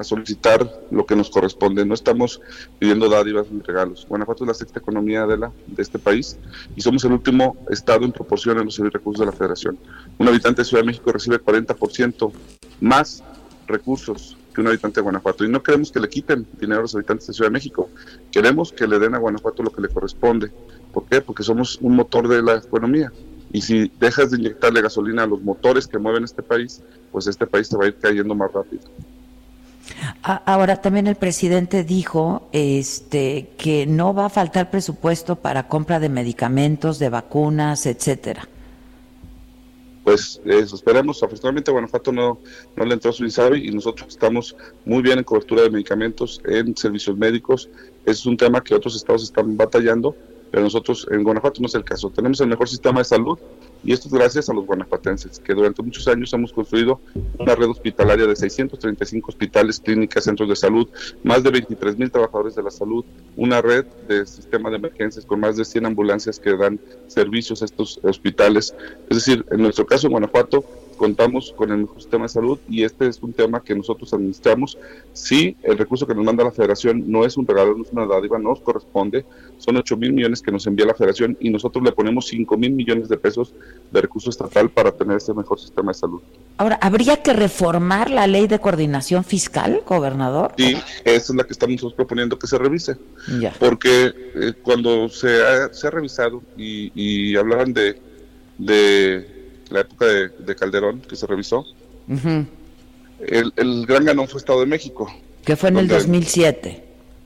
solicitar lo que nos corresponde. No estamos pidiendo dádivas ni regalos. Guanajuato es la sexta economía de, la, de este país y somos el último estado en proporción a los recursos de la federación. Un habitante de Ciudad de México recibe 40% más recursos que un habitante de Guanajuato. Y no queremos que le quiten dinero a los habitantes de Ciudad de México. Queremos que le den a Guanajuato lo que le corresponde. ¿Por qué? Porque somos un motor de la economía. Y si dejas de inyectarle gasolina a los motores que mueven este país, pues este país se va a ir cayendo más rápido. Ahora también el presidente dijo este que no va a faltar presupuesto para compra de medicamentos, de vacunas, etcétera. Pues eso esperemos. Afortunadamente Guanajuato no, no le entró su INSABI y nosotros estamos muy bien en cobertura de medicamentos, en servicios médicos. Es un tema que otros estados están batallando pero nosotros en Guanajuato no es el caso. Tenemos el mejor sistema de salud y esto es gracias a los guanajuatenses, que durante muchos años hemos construido una red hospitalaria de 635 hospitales, clínicas, centros de salud, más de 23 mil trabajadores de la salud, una red de sistema de emergencias con más de 100 ambulancias que dan servicios a estos hospitales. Es decir, en nuestro caso en Guanajuato, contamos con el mejor sistema de salud y este es un tema que nosotros administramos. Sí, el recurso que nos manda la federación no es un regalo, no es una dádiva, nos corresponde. Son 8 mil millones que nos envía la federación y nosotros le ponemos 5 mil millones de pesos de recurso estatal para tener este mejor sistema de salud. Ahora, ¿habría que reformar la ley de coordinación fiscal, gobernador? Sí, esa es la que estamos proponiendo que se revise. Ya. Porque eh, cuando se ha, se ha revisado y, y hablaban de, de la época de, Calderón, que se revisó, el, el, gran ganón fue Estado de México. Que fue en el 2007.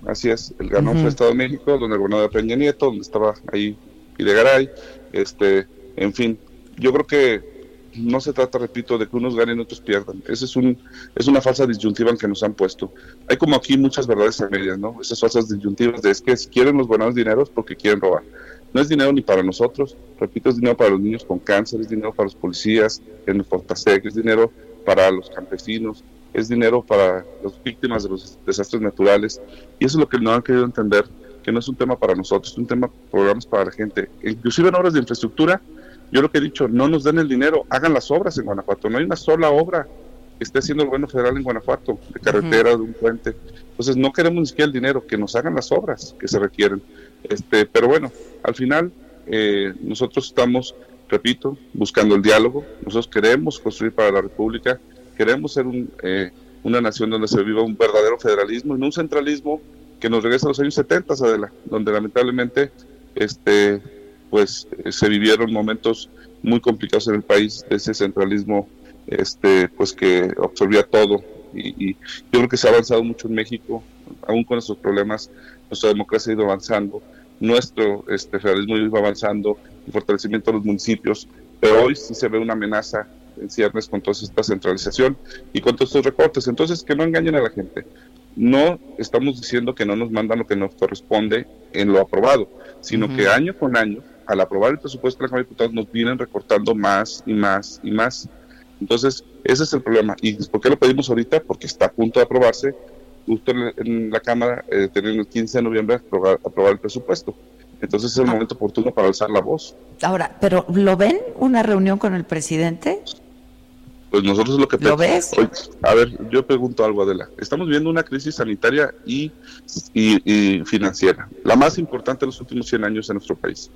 Así es, el ganón fue Estado de México, donde el gobernador Peña Nieto, donde estaba ahí Videgaray, este, en fin, yo creo que no se trata, repito, de que unos ganen y otros pierdan. Esa es, un, es una falsa disyuntiva en que nos han puesto. Hay como aquí muchas verdades a medias, ¿no? Esas falsas disyuntivas de es que si quieren los buenos dineros porque quieren robar. No es dinero ni para nosotros, repito, es dinero para los niños con cáncer, es dinero para los policías en el Fortasec, es dinero para los campesinos, es dinero para las víctimas de los desastres naturales. Y eso es lo que no han querido entender, que no es un tema para nosotros, es un tema, programas para la gente. Inclusive en obras de infraestructura, yo lo que he dicho, no nos den el dinero, hagan las obras en Guanajuato. No hay una sola obra que esté haciendo el gobierno federal en Guanajuato, de carretera, de un puente. Entonces no queremos ni siquiera el dinero, que nos hagan las obras que se requieren. Este, pero bueno, al final eh, nosotros estamos, repito, buscando el diálogo. Nosotros queremos construir para la República, queremos ser eh, una nación donde se viva un verdadero federalismo y no un centralismo que nos regresa a los años 70, Adela, donde lamentablemente este, pues, se vivieron momentos muy complicados en el país de ese centralismo este, pues, que absorbía todo. Y, y yo creo que se ha avanzado mucho en México, aún con esos problemas, nuestra democracia ha ido avanzando nuestro este, federalismo iba avanzando, el fortalecimiento de los municipios, pero hoy sí se ve una amenaza en ciernes con toda esta centralización y con todos estos recortes. Entonces, que no engañen a la gente. No estamos diciendo que no nos mandan lo que nos corresponde en lo aprobado, sino que año con año, al aprobar el presupuesto de la Cámara de Diputados, nos vienen recortando más y más y más. Entonces, ese es el problema. ¿Y por qué lo pedimos ahorita? Porque está a punto de aprobarse justo en, la Cámara eh, tener el 15 de noviembre aprobar, aprobar el presupuesto. Entonces es el ah. momento oportuno para alzar la voz. Ahora, ¿pero lo ven una reunión con el presidente? Pues nosotros lo que ¿Lo ves? a ver, yo pregunto algo, Adela. Estamos viendo una crisis sanitaria y, y, financiera, la más importante de los últimos 100 años en nuestro país.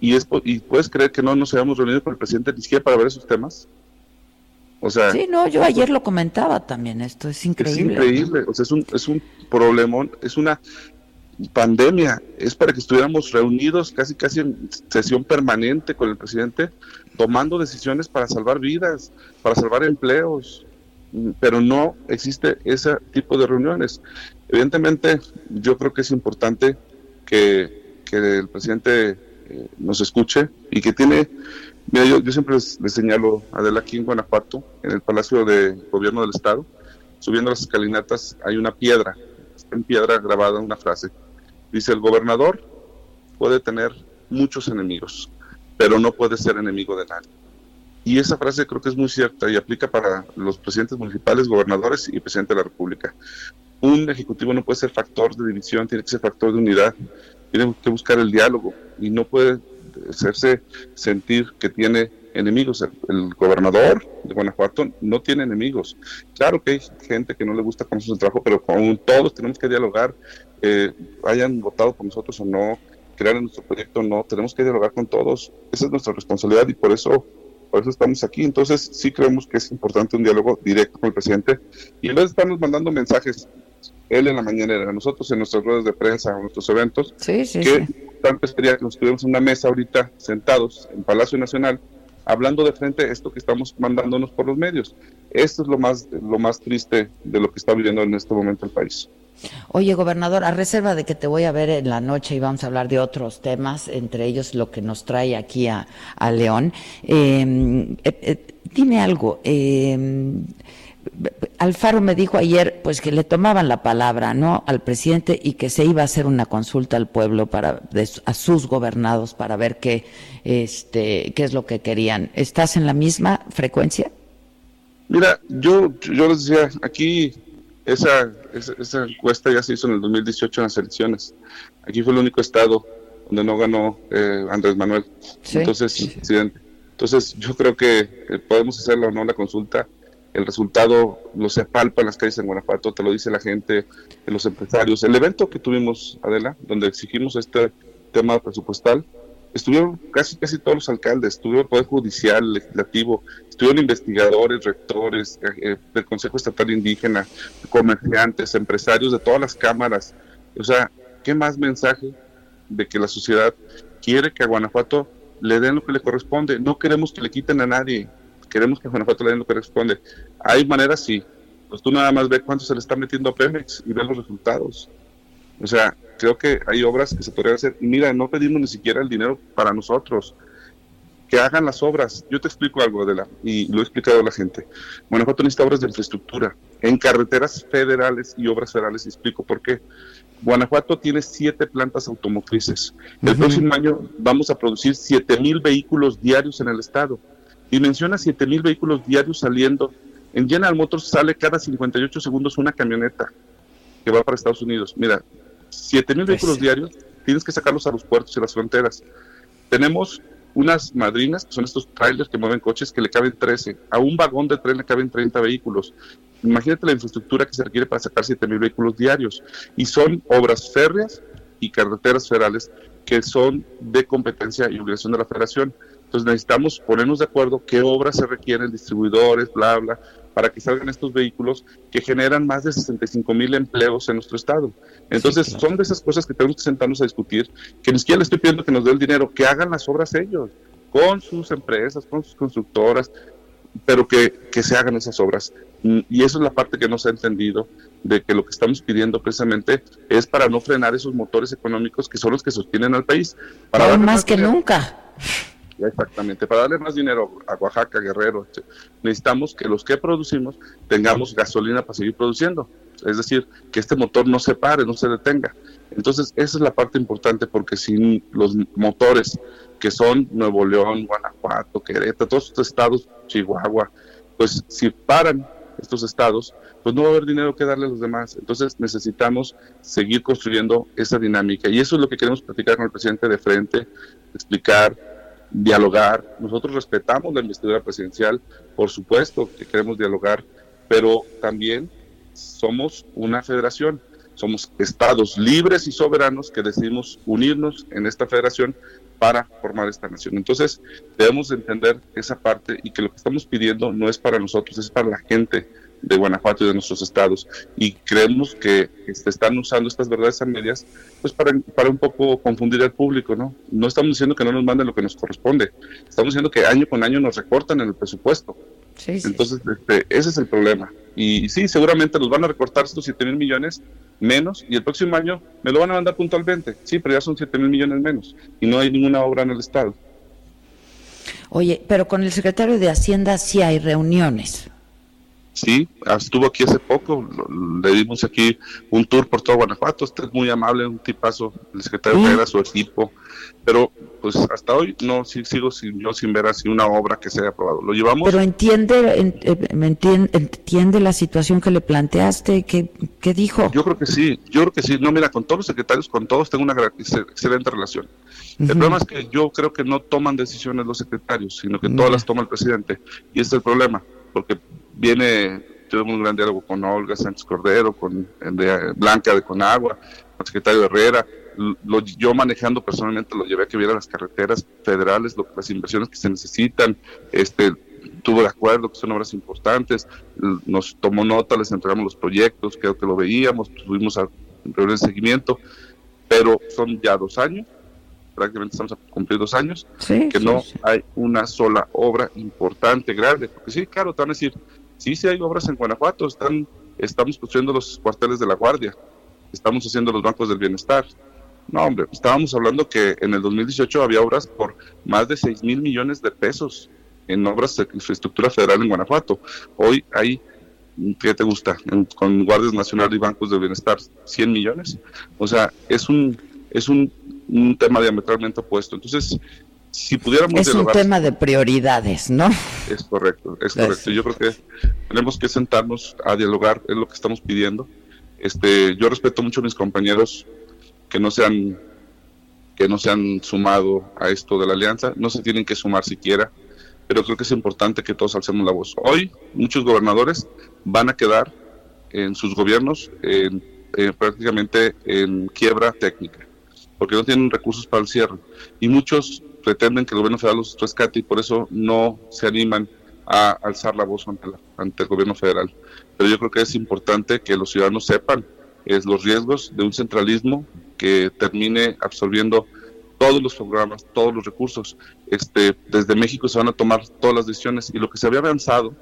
Y, es, y puedes creer que no nos hayamos reunido con el presidente ni siquiera para ver esos temas. O sea, sí, no, yo ayer lo comentaba también, esto es increíble. Es increíble, o sea, es un, es un problemón, es una pandemia, es para que estuviéramos reunidos casi casi en sesión permanente con el presidente, tomando decisiones para salvar vidas, para salvar empleos, pero no existe ese tipo de reuniones. Evidentemente, yo creo que es importante que, que el presidente eh, nos escuche y que tiene Mira, yo, siempre les, señalo, Adela, aquí en Guanajuato, en el Palacio de Gobierno del Estado, subiendo las escalinatas, hay una piedra, en piedra grabada una frase. Dice, el gobernador puede tener muchos enemigos, pero no puede ser enemigo de nadie. Y esa frase creo que es muy cierta y aplica para los presidentes municipales, gobernadores y presidente de la República. Un ejecutivo no puede ser factor de división, tiene que ser factor de unidad, tiene que buscar el diálogo y no puede hacerse sentir que tiene enemigos. El, gobernador de Guanajuato no tiene enemigos. Claro que hay gente que no le gusta con su trabajo, pero con todos tenemos que dialogar, hayan votado por nosotros o no, crear en nuestro proyecto o no, tenemos que dialogar con todos. Esa es nuestra responsabilidad y por eso por eso estamos aquí. Entonces, sí creemos que es importante un diálogo directo con el presidente. Y en vez de estarnos mandando mensajes, él en la mañanera, nosotros en nuestras ruedas de prensa, en nuestros eventos, sí, sí, que tanto sería que nos estuviéramos en una mesa ahorita sentados en Palacio Nacional hablando de frente esto que estamos mandándonos por los medios. Esto es lo más, lo más triste de lo que está viviendo en este momento el país. Oye, gobernador, a reserva de que te voy a ver en la noche y vamos a hablar de otros temas, entre ellos lo que nos trae aquí a, León, em, eh, eh, dime algo. Alfaro me dijo ayer pues que le tomaban la palabra, ¿no? al presidente y que se iba a hacer una consulta al pueblo para a sus gobernados para ver qué este qué es lo que querían. ¿Estás en la misma frecuencia? Mira, yo yo les decía, aquí esa, esa, encuesta ya se hizo en el 2018 en las elecciones. Aquí fue el único estado donde no ganó eh, Andrés Manuel. Entonces, presidente. Entonces, yo creo que eh, podemos hacerlo o no la consulta el resultado lo se palpa en las calles en Guanajuato, te lo dice la gente, los empresarios. El evento que tuvimos, Adela, donde exigimos este tema presupuestal, estuvieron casi casi todos los alcaldes, estuvo el Poder Judicial, Legislativo, estuvieron investigadores, rectores eh, eh, del Consejo Estatal Indígena, comerciantes, empresarios de todas las cámaras. O sea, ¿qué más mensaje de que la sociedad quiere que a Guanajuato le den lo que le corresponde? No queremos que le quiten a nadie, queremos que Guanajuato le den lo que corresponde. Hay maneras, sí. Pues tú nada más ve cuánto se le está metiendo a Pemex y ve los resultados. O sea, creo que hay obras que se podrían hacer. Y mira, no pedimos ni siquiera el dinero para nosotros. Que hagan las obras. Yo te explico algo, Adela, y lo he explicado a la gente. Guanajuato necesita obras de infraestructura en carreteras federales y obras federales. Y explico por qué. Guanajuato tiene siete plantas automotrices. El próximo año vamos a producir siete mil vehículos diarios en el estado y menciona 7 mil vehículos diarios saliendo. En General Motors sale cada 58 segundos una camioneta que va para Estados Unidos. Mira, 7 mil vehículos diarios, tienes que sacarlos a los puertos y las fronteras. Tenemos unas madrinas, que son estos trailers que mueven coches, que le caben 13. A un vagón de tren le caben 30 vehículos. Imagínate la infraestructura que se requiere para sacar 7 mil vehículos diarios. Y son obras férreas y carreteras federales que son de competencia y obligación de la federación. Entonces necesitamos ponernos de acuerdo qué obras se requieren, distribuidores, bla, bla, para que salgan estos vehículos que generan más de 65 mil empleos en nuestro estado. Entonces son de esas cosas que tenemos que sentarnos a discutir, que ni siquiera le estoy pidiendo que nos dé el dinero, que hagan las obras ellos, con sus empresas, con sus constructoras, pero que, que se hagan esas obras. Y eso es la parte que no se ha entendido, de que lo que estamos pidiendo precisamente es para no frenar esos motores económicos que son los que sostienen al país. Para más que nunca. Exactamente, para darle más dinero a Oaxaca, Guerrero, necesitamos que los que producimos tengamos gasolina para seguir produciendo. Es decir, que este motor no se pare, no se detenga. Entonces, esa es la parte importante porque sin los motores que son Nuevo León, Guanajuato, Querétaro, todos estos estados, Chihuahua, pues si paran estos estados, pues no va a haber dinero que darle a los demás. Entonces necesitamos seguir construyendo esa dinámica. Y eso es lo que queremos platicar con el presidente de frente, explicar, dialogar. Nosotros respetamos la investidura presidencial, por supuesto que queremos dialogar, pero también somos una federación, somos estados libres y soberanos que decidimos unirnos en esta federación para formar esta nación. Entonces, debemos entender esa parte y que lo que estamos pidiendo no es para nosotros, es para la gente de Guanajuato y de nuestros estados. Y creemos que están usando estas verdades a medias pues para, para un poco confundir al público, ¿no? No estamos diciendo que no nos manden lo que nos corresponde, estamos diciendo que año con año nos recortan en el presupuesto. Entonces, este, ese es el problema. Y sí, seguramente nos van a recortar estos 7 mil millones menos y el próximo año me lo van a mandar puntualmente. Sí, pero ya son 7 mil millones menos y no hay ninguna obra en el Estado. Oye, pero con el secretario de Hacienda sí hay reuniones. Sí, estuvo aquí hace poco, le dimos aquí un tour por todo Guanajuato, este es muy amable, un tipazo, el secretario de su equipo, pero pues hasta hoy no sí, sigo sin, yo sin ver así una obra que se haya aprobado. Lo llevamos. Pero entiende, eh, entiende, entiende la situación que le planteaste, ¿qué, ¿qué, dijo? Yo creo que sí, yo creo que sí. No, mira, con todos los secretarios, con todos tengo una excelente relación. El problema es que yo creo que no toman decisiones los secretarios, sino que todas las toma el presidente. Y este es el problema, porque viene, tuvimos un gran diálogo con Olga Sánchez Cordero, con Blanca de Conagua, con el secretario Herrera, yo manejando personalmente lo llevé a que viera las carreteras federales, lo, las inversiones que se necesitan, este tuvo de acuerdo que son obras importantes, nos tomó nota, les entregamos los proyectos, creo que lo veíamos, tuvimos a de seguimiento, pero son ya dos años, prácticamente estamos a cumplir dos años, que no hay una sola obra importante, grande, porque sí, claro, te van a decir, Sí, sí hay obras en Guanajuato, están, estamos construyendo los cuarteles de la Guardia, estamos haciendo los bancos del bienestar. No, hombre, estábamos hablando que en el 2018 había obras por más de 6 mil millones de pesos en obras de infraestructura federal en Guanajuato. Hoy hay ¿qué te gusta? con guardias nacionales y bancos de bienestar, 100 millones. O sea, es un, es un, tema diametralmente opuesto. Entonces, si pudiéramos... Es un tema de prioridades, ¿no? Es correcto, es correcto. Yo creo que tenemos que sentarnos a dialogar, es lo que estamos pidiendo. Este, yo respeto mucho a mis compañeros que no sean que no se han sumado a esto de la alianza, no se tienen que sumar siquiera, pero creo que es importante que todos alcemos la voz. Hoy muchos gobernadores van a quedar en sus gobiernos prácticamente en quiebra técnica, porque no tienen recursos para el cierre. Y muchos pretenden que el gobierno federal los rescate y por eso no se animan a alzar la voz ante, ante el gobierno federal. Pero yo creo que es importante que los ciudadanos sepan es los riesgos de un centralismo que termine absorbiendo todos los programas, todos los recursos. Este, desde México se van a tomar todas las decisiones y lo que se había avanzado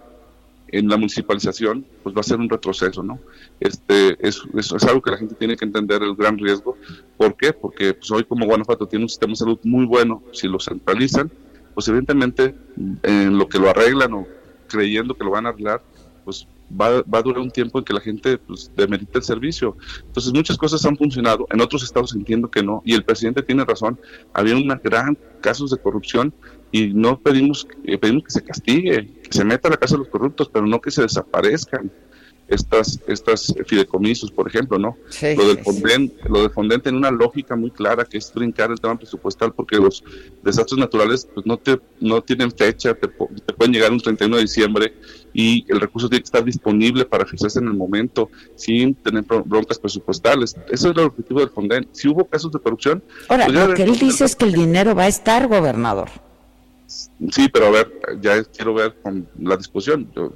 en la municipalización, pues va a ser un retroceso, ¿no? Este, es, es, algo que la gente tiene que entender el gran riesgo. ¿Por qué? Porque pues, hoy como Guanajuato tiene un sistema de salud muy bueno, si lo centralizan, pues evidentemente en lo que lo arreglan o creyendo que lo van a arreglar, pues va, va, a durar un tiempo en que la gente pues, demerita el servicio. Entonces muchas cosas han funcionado, en otros estados entiendo que no, y el presidente tiene razón, había una gran casos de corrupción y no pedimos, eh, pedimos que se castigue, que se meta a la casa de los corruptos, pero no que se desaparezcan estas estas fideicomisos, por ejemplo, ¿no? lo del Fonden, lo del Fonden tiene una lógica muy clara que es brincar el tema presupuestal porque los desastres naturales pues no te no tienen fecha, te, pueden llegar un 31 de diciembre y el recurso tiene que estar disponible para ejercerse en el momento sin tener broncas presupuestales. Ese es el objetivo del Fonden. Si hubo casos de corrupción, Ahora, pues lo que él dice es que el dinero va a estar, gobernador. Sí, pero a ver, ya quiero ver con la discusión. Yo,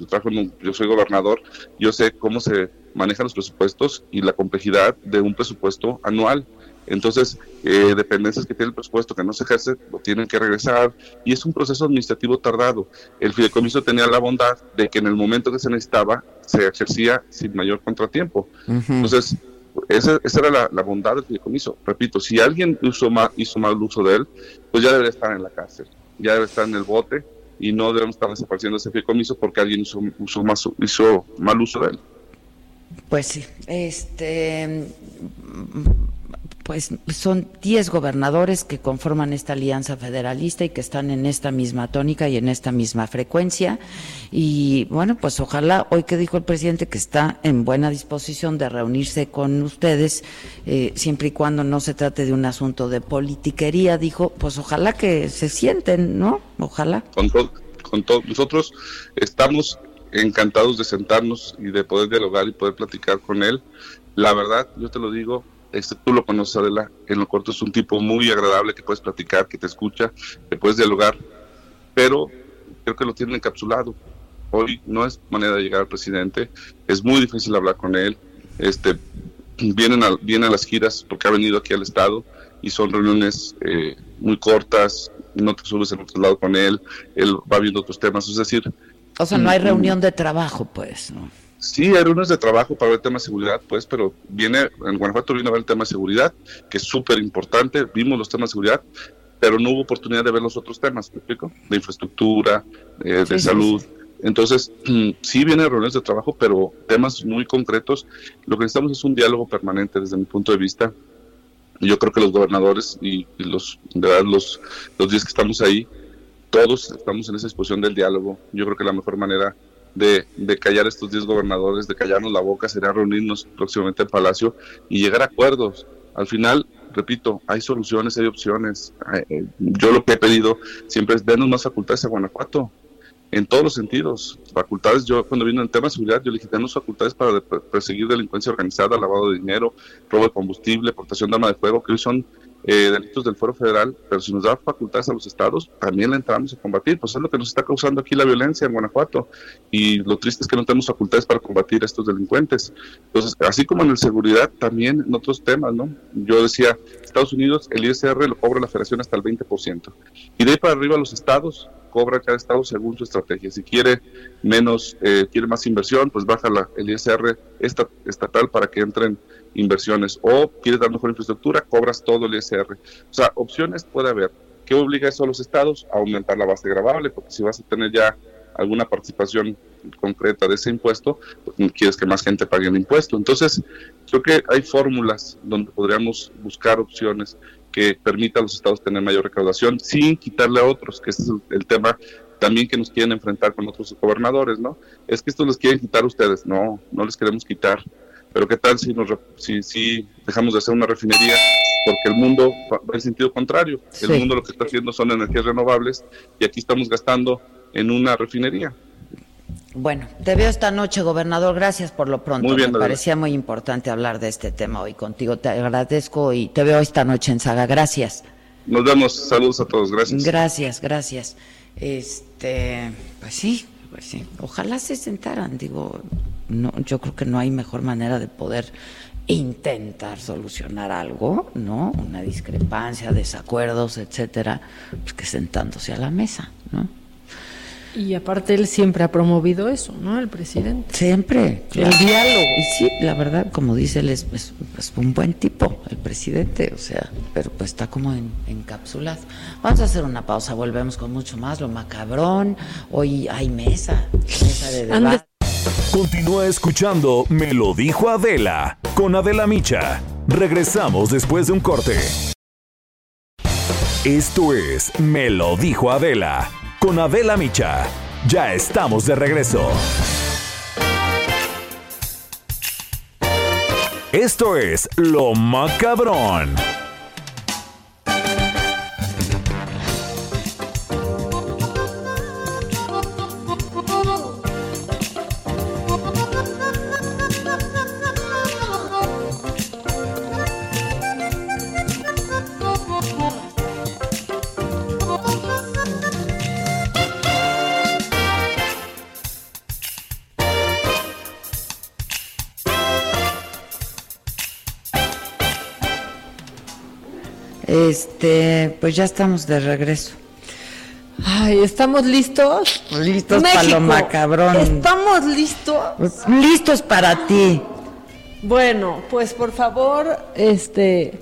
yo soy gobernador, yo sé cómo se manejan los presupuestos y la complejidad de un presupuesto anual. Entonces, eh, dependencias que tiene el presupuesto que no se ejerce, lo tienen que regresar y es un proceso administrativo tardado. El fideicomiso tenía la bondad de que en el momento que se necesitaba se ejercía sin mayor contratiempo. Entonces, esa, era la, bondad del fideicomiso. Repito, si alguien hizo mal, hizo mal uso de él, pues ya debería estar en la cárcel ya debe estar en el bote y no debemos estar desapareciendo ese fideicomiso porque alguien hizo, hizo mal uso de él. Pues sí, este pues son 10 gobernadores que conforman esta alianza federalista y que están en esta misma tónica y en esta misma frecuencia. Y bueno, pues ojalá, hoy que dijo el presidente que está en buena disposición de reunirse con ustedes, eh, siempre y cuando no se trate de un asunto de politiquería, dijo, pues ojalá que se sienten, ¿no? Ojalá. Con todo, con todo. Nosotros estamos encantados de sentarnos y de poder dialogar y poder platicar con él. La verdad, yo te lo digo, este, tú lo conoces, Adela, en lo corto es un tipo muy agradable que puedes platicar, que te escucha, que puedes dialogar, pero creo que lo tienen encapsulado. Hoy no es manera de llegar al presidente, es muy difícil hablar con él, este, vienen, a, vienen a las giras porque ha venido aquí al estado y son reuniones eh, muy cortas, no te subes en otro lado con él, él va viendo otros temas, es decir... O sea, no hay mm, reunión de trabajo, pues, ¿no? Sí, hay reuniones de trabajo para ver el tema de seguridad, pues, pero viene, en Guanajuato viene a ver el tema de seguridad, que es súper importante, vimos los temas de seguridad, pero no hubo oportunidad de ver los otros temas, ¿me explico? De infraestructura, eh, de salud. Entonces, sí vienen reuniones de trabajo, pero temas muy concretos. Lo que necesitamos es un diálogo permanente desde mi punto de vista. Yo creo que los gobernadores y, los, de los, los días que estamos ahí, todos estamos en esa disposición del diálogo. Yo creo que la mejor manera de, callar a estos 10 gobernadores, de callarnos la boca, sería reunirnos próximamente en Palacio y llegar a acuerdos. Al final, repito, hay soluciones, hay opciones. Eh, yo lo que he pedido siempre es denos más facultades a Guanajuato, en todos los sentidos. Facultades, yo cuando vino el tema de seguridad, yo le dije, denos facultades para perseguir delincuencia organizada, lavado de dinero, robo de combustible, portación de arma de fuego, que hoy son eh, delitos del Foro Federal, pero si nos da facultades a los estados, también le entramos a combatir. Pues es lo que nos está causando aquí la violencia en Guanajuato. Y lo triste es que no tenemos facultades para combatir a estos delincuentes. Entonces, así como en la seguridad, también en otros temas, ¿no? Yo decía, Estados Unidos, el ISR lo cobra la federación hasta el 20%. Y de ahí para arriba los estados, cobra cada estado según su estrategia. Si quiere menos, eh, quiere más inversión, pues baja la, el ISR estatal para que entren inversiones o quieres dar mejor infraestructura, cobras todo el ISR. O sea, opciones puede haber. ¿Qué obliga eso a los estados? A aumentar la base gravable, porque si vas a tener ya alguna participación concreta de ese impuesto, pues quieres que más gente pague el impuesto. Entonces, creo que hay fórmulas donde podríamos buscar opciones que permitan a los estados tener mayor recaudación sin quitarle a otros, que ese es el, tema también que nos quieren enfrentar con otros gobernadores, ¿no? Es que estos les quieren quitar a ustedes. No, no les queremos quitar. Pero ¿qué tal si, nos, si, si dejamos de hacer una refinería? Porque el mundo va en sentido contrario. El mundo lo que está haciendo son energías renovables y aquí estamos gastando en una refinería. Bueno, te veo esta noche, gobernador. Gracias por lo pronto. Me parecía muy importante hablar de este tema hoy contigo. Te agradezco y te veo esta noche en Saga. Gracias. Nos vemos. Saludos a todos. Gracias. Gracias, gracias. Este, pues sí, pues sí. Ojalá se sentaran. Digo, no, yo creo que no hay mejor manera de poder intentar solucionar algo, ¿no? Una discrepancia, desacuerdos, etcétera, pues que sentándose a la mesa, ¿no? Y aparte él siempre ha promovido eso, ¿no? El presidente. Siempre. El diálogo. Y sí, la verdad, como dice él, es, un buen tipo, el presidente, o sea, pero pues está como en, encapsulado. Vamos a hacer una pausa, volvemos con mucho más, lo macabrón. Hoy hay mesa, mesa de debate. Continúa escuchando Me lo dijo Adela, con Adela Micha. Regresamos después de un corte. Esto es Me lo dijo Adela con Adela Micha. Ya estamos de regreso. Esto es Lo Macabrón. Pues ya estamos de regreso. Ay, ¿estamos listos? Listos para lo macabrón. ¿Estamos listos? Pues, listos para ti. Bueno, pues por favor, este...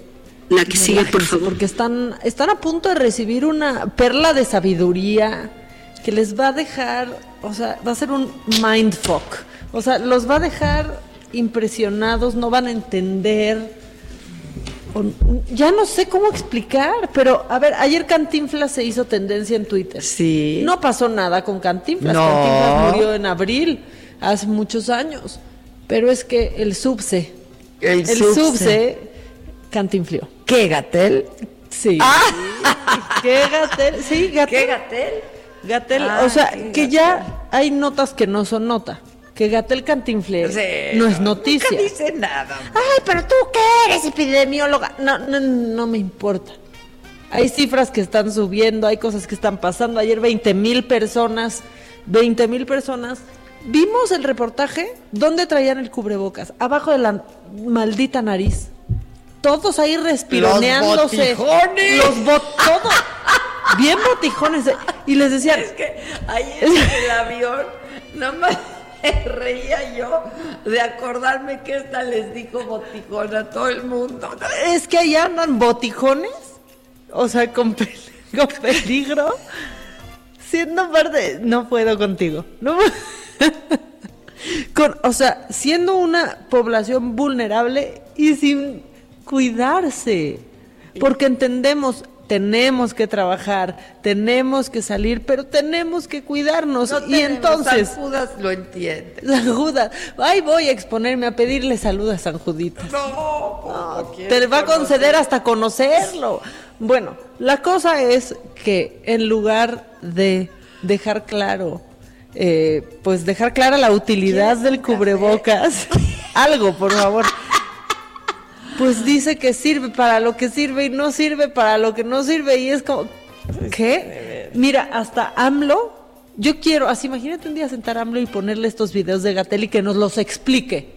La que sigue, por favor. Porque están, están a punto de recibir una perla de sabiduría que les va a dejar, o sea, va a ser un mindfuck. O sea, los va a dejar impresionados, no van a entender ya no sé cómo explicar, pero a ver, ayer Cantinflas se hizo tendencia en Twitter. Sí. No pasó nada con Cantinflas. Cantinflas murió en abril, hace muchos años. Pero es que el subse, el, subse, cantinflió. ¿Qué, Gatel? Sí. Ah. ¿Qué, Gatel? Sí, Gatel. ¿Qué, Gatel? Gatel, o ah, sea, que ya hay notas que no son nota que Gatel Cantinflé no es noticia. No dice nada. Ay, pero tú qué eres epidemióloga. No, no, no me importa. Hay cifras que están subiendo, hay cosas que están pasando. Ayer 20 mil personas, 20 mil personas. Vimos el reportaje donde traían el cubrebocas, abajo de la maldita nariz. Todos ahí respironeándose. Los botijones. Los bot todos. Bien botijones. Y les decía Es que ahí en el avión, nada más reía yo de acordarme que esta les dijo botijón a todo el mundo. Es que allá andan botijones, o sea, con, peligro. Siendo parte, no puedo contigo. No, o sea, siendo una población vulnerable y sin cuidarse. Porque entendemos, tenemos que trabajar, tenemos que salir, pero tenemos que cuidarnos. y entonces. San Judas lo entiende. San Judas, ay, voy a exponerme a pedirle salud a San Juditas. No, te va a conceder hasta conocerlo. Bueno, la cosa es que en lugar de dejar claro, eh, pues dejar clara la utilidad del cubrebocas, algo, por favor pues dice que sirve para lo que sirve y no sirve para lo que no sirve y es como, ¿qué? Mira, hasta AMLO, yo quiero, así imagínate un día sentar a AMLO y ponerle estos videos de Gatel y que nos los explique.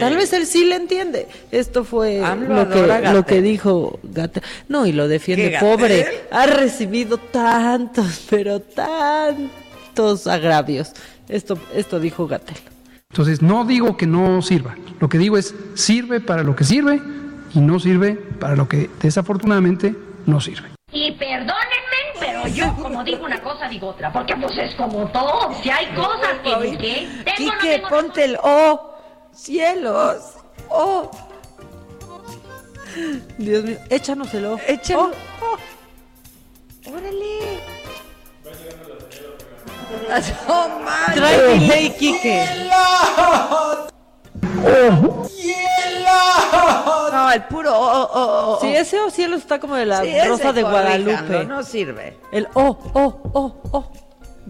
Tal vez él sí le entiende. Esto fue lo que, lo que, dijo Gatel. No, y lo defiende pobre. Ha recibido tantos, pero tantos agravios. Esto, esto dijo Gatel. Entonces, no digo que no sirva, lo que digo es, sirve para lo que sirve y no sirve para lo que desafortunadamente no sirve. Y perdónenme, pero yo como digo una cosa, digo otra. Porque pues es como todo. Si hay cosas que... ¿qué? Tengo, no Quique, tengo, ponte el oh, cielos, oh. Dios mío, échanoselo. Échalo. Oh, Órale. Trae delay, Quique. No, el puro oh, oh, oh. Sí, ese oh cielo está como de la Sí, ese rosa de corríjanlo, Guadalupe. No sirve. El oh, oh, oh, oh.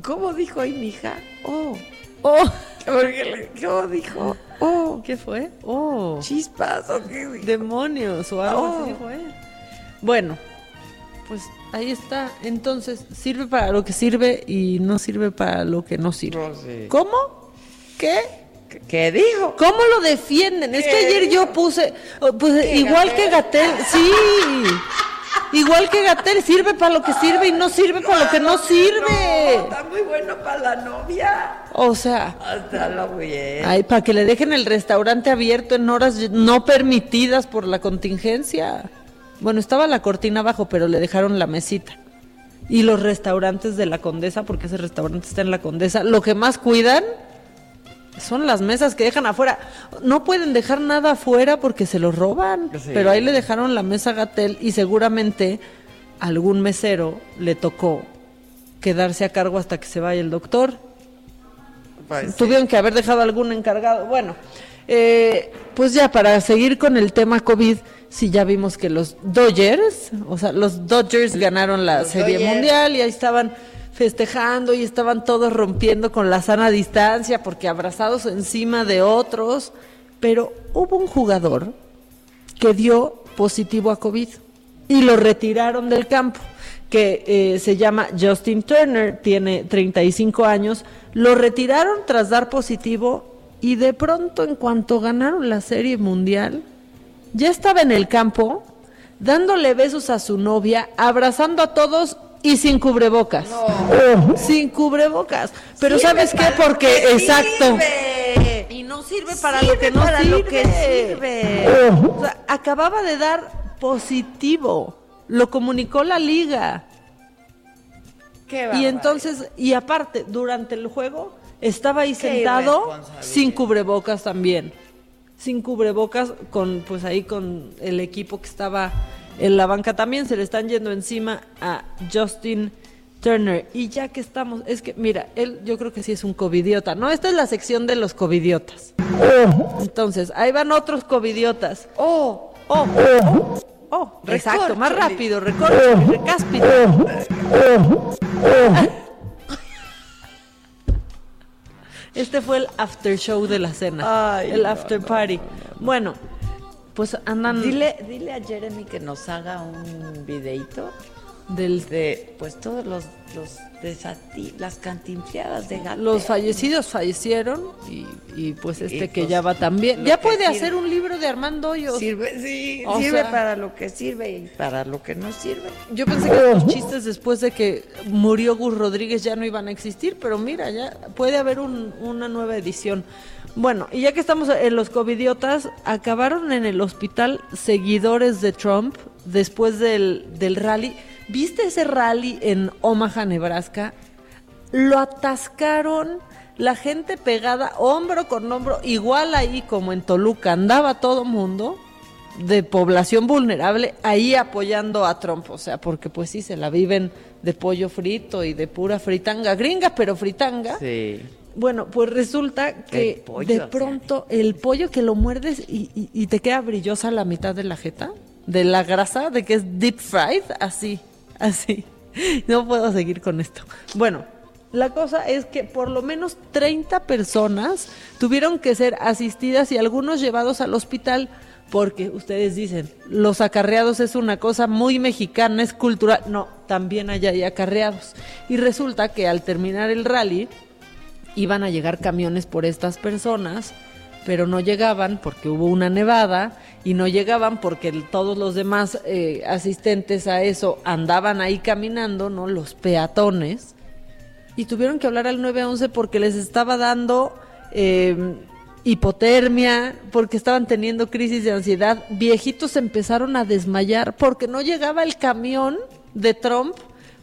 ¿Cómo dijo ahí mi hija? Oh. Oh. Porque le- ¿Cómo dijo? Oh. ¿Qué fue? Oh. Chispas o qué dijo? Demonios o algo Oh. así fue. Bueno, pues ahí está. Entonces, sirve para lo que sirve y no sirve para lo que no sirve. No. ¿Cómo? ¿Qué? ¿Qué- ¿Qué dijo? ¿Cómo lo defienden? Es que ¿Qué ayer yo puse, oh, pues ¿Qué, igual que Gatel, sí. Igual que Gatel, sirve para lo que sirve y no sirve para lo que no sirve. Está muy bueno para la novia. O sea, Hasta lo bien. ay, para que le dejen el restaurante abierto en horas no permitidas por la contingencia. Bueno, estaba la cortina abajo, pero le dejaron la mesita. Y los restaurantes de la Condesa, porque ese restaurante está en la Condesa, lo que más cuidan son las mesas que dejan afuera. No pueden dejar nada afuera porque se los roban. Sí. Pero ahí le dejaron la mesa a Gatel y seguramente algún mesero le tocó quedarse a cargo hasta que se vaya el doctor. Pues sí. Tuvieron que haber dejado algún encargado. Bueno, eh, pues ya para seguir con el tema COVID, sí ya vimos que los Dodgers, o sea, los Dodgers ganaron la Los Serie Dodgers. Mundial y ahí estaban festejando y estaban todos rompiendo con la sana distancia porque abrazados encima de otros, pero hubo un jugador que dio positivo a COVID y lo retiraron del campo, que eh, se llama Justin Turner, tiene 35 años, lo retiraron tras dar positivo y de pronto en cuanto ganaron la serie mundial, ya estaba en el campo dándole besos a su novia, abrazando a todos y sin cubrebocas. Sin cubrebocas. Pero Sirve ¿sabes qué? Porque, que exacto. sirve. Y no sirve para Sirve lo que no para sirve. lo que sirve. O sea, acababa de dar positivo. Lo comunicó la liga. Qué Y entonces, y aparte, durante el juego, estaba ahí Qué sentado sin cubrebocas también. Sin cubrebocas, con, pues ahí con el equipo que estaba en la banca también, se le están yendo encima a Justin Turner. Y ya que estamos, es que, mira, él yo creo que sí es un covidiota, ¿no? Esta es la sección de los covidiotas. Entonces, ahí van otros covidiotas. Oh, oh, oh, oh. Exacto, más rápido, recorcho, recáspita. Este fue el after show de la cena. Ay, el no, after no, party. Bueno, pues andan Dile, dile a Jeremy que nos haga un videito del de pues todos los, los desati- las cantinfleadas de los fallecidos fallecieron y, y pues este que ya va también. Ya puede sirve. hacer un libro de Armando Hoyos. Sirve, sí, O sirve sea- para lo que sirve y para lo que no sirve. Yo pensé que los chistes después de que murió Gus Rodríguez ya no iban a existir, pero mira, ya puede haber un- una nueva edición. Bueno, y ya que estamos en los covidiotas, acabaron en el hospital seguidores de Trump después del, del rally. ¿Viste ese rally en Omaha, Nebraska? Lo atascaron, la gente pegada hombro con hombro, igual ahí como en Toluca, andaba todo mundo de población vulnerable ahí apoyando a Trump, o sea, porque pues sí se la viven de pollo frito y de pura fritanga gringa, pero fritanga. Sí. Bueno, pues resulta que pollo, de o sea. pronto el pollo que lo muerdes y, y- y te queda brillosa la mitad de la jeta, de la grasa, de que es deep fried, así, así. No puedo seguir con esto. Bueno, la cosa es que por lo menos 30 personas tuvieron que ser asistidas y algunos llevados al hospital porque ustedes dicen, los acarreados es una cosa muy mexicana, es cultural. No, también allá hay acarreados. Y resulta que al terminar el rally, iban a llegar camiones por estas personas, pero no llegaban porque hubo una nevada y no llegaban porque todos los demás eh, asistentes a eso andaban ahí caminando, ¿no? Los peatones. Y tuvieron que hablar al 911 porque les estaba dando eh, hipotermia, porque estaban teniendo crisis de ansiedad. Viejitos empezaron a desmayar porque no llegaba el camión de Trump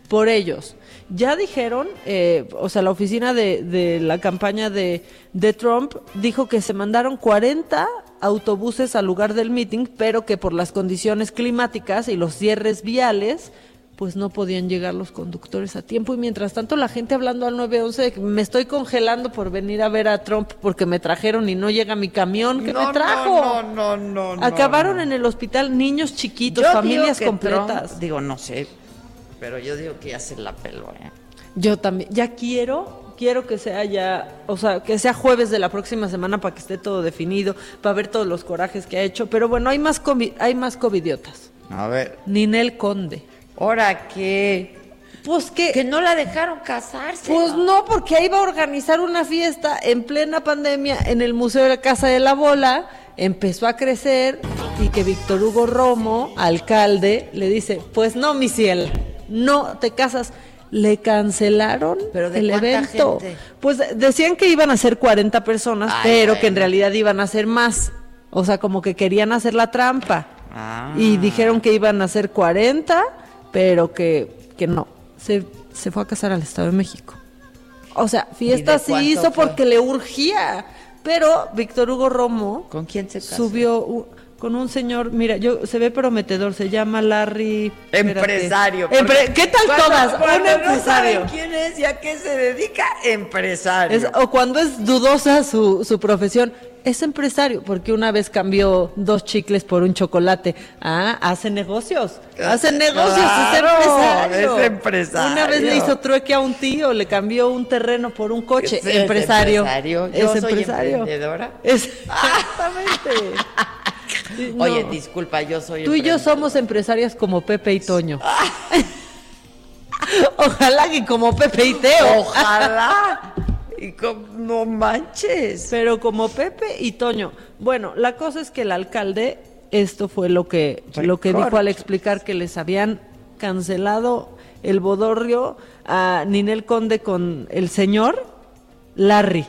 por ellos. Ya dijeron, eh, o sea, la oficina de, de la campaña de, de Trump dijo que se mandaron 40 autobuses al lugar del meeting, pero que por las condiciones climáticas y los cierres viales, pues no podían llegar los conductores a tiempo. Y mientras tanto, la gente hablando al 911 de que me estoy congelando por venir a ver a Trump porque me trajeron y no llega mi camión. ¿Qué No, me trajo? No, no, no, no. Acabaron no. en el hospital niños chiquitos, Yo familias digo que completas. Trump- digo, no sé, pero yo digo que ya se la peló, ¿eh? Yo también, ya quiero, quiero que sea ya, o sea, que sea jueves de la próxima semana para que esté todo definido, para ver todos los corajes que ha hecho. Pero bueno, hay más, covi- hay más covidiotas. A ver. Ninel Conde. ¿Ahora qué? Pues que... Que no la dejaron casarse. Pues no, porque ahí iba a organizar una fiesta en plena pandemia en el Museo de la Casa de la Bola, empezó a crecer y que Víctor Hugo Romo, alcalde, le dice, pues no, mi cielo, no te casas. Le cancelaron ¿Pero de el evento. gente? Pues decían que iban a ser 40 personas, Ay, pero que en realidad iban a ser más. O sea, como que querían hacer la trampa. Ah. Y dijeron que iban a ser 40, pero que, que no. Se, se fue a casar al Estado de México. O sea, fiesta sí hizo fue? porque le urgía. Pero Víctor Hugo Romo ¿Con quién se casó? subió u- con un señor, mira, yo se ve prometedor, se llama Larry. Empresario. Empre- ¿Qué tal cuando- todas? cuando un no empresario. saben quién es y a qué se dedica, empresario. Es- o cuando es dudosa su, su profesión, es empresario, porque una vez cambió dos chicles por un chocolate. Ah, hace negocios. Hace negocios, Claro, es empresario. es empresario. Una vez le hizo trueque a un tío, le cambió un terreno por un coche. Es empresario. empresario. Es soy empresario. emprendedora. Exactamente. No. Oye, disculpa, yo soy Tú y yo somos empresarias como Pepe y Toño. Ojalá que como Pepe y Teo. Ojalá. Y com- no manches. Pero como Pepe y Toño. Bueno, la cosa es que el alcalde, esto fue lo que, lo que dijo al explicar que les habían cancelado el bodorrio a Ninel Conde con el señor Larry.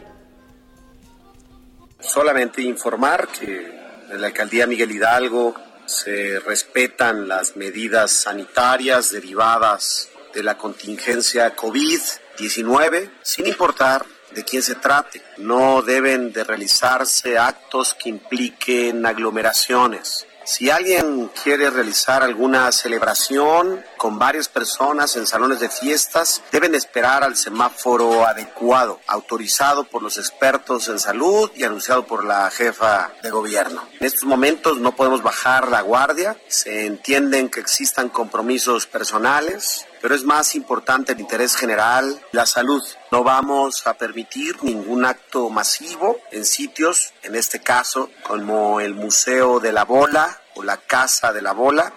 Solamente informar que en la alcaldía Miguel Hidalgo se respetan las medidas sanitarias derivadas de la contingencia COVID-19, sin importar de quién se trate. No deben de realizarse actos que impliquen aglomeraciones. Si alguien quiere realizar alguna celebración con varias personas en salones de fiestas, deben esperar al semáforo adecuado, autorizado por los expertos en salud y anunciado por la jefa de gobierno. En estos momentos no podemos bajar la guardia, se entienden que existan compromisos personales, pero es más importante el interés general, la salud. No vamos a permitir ningún acto masivo en sitios, en este caso, como el Museo de la Bola o la Casa de la Bola,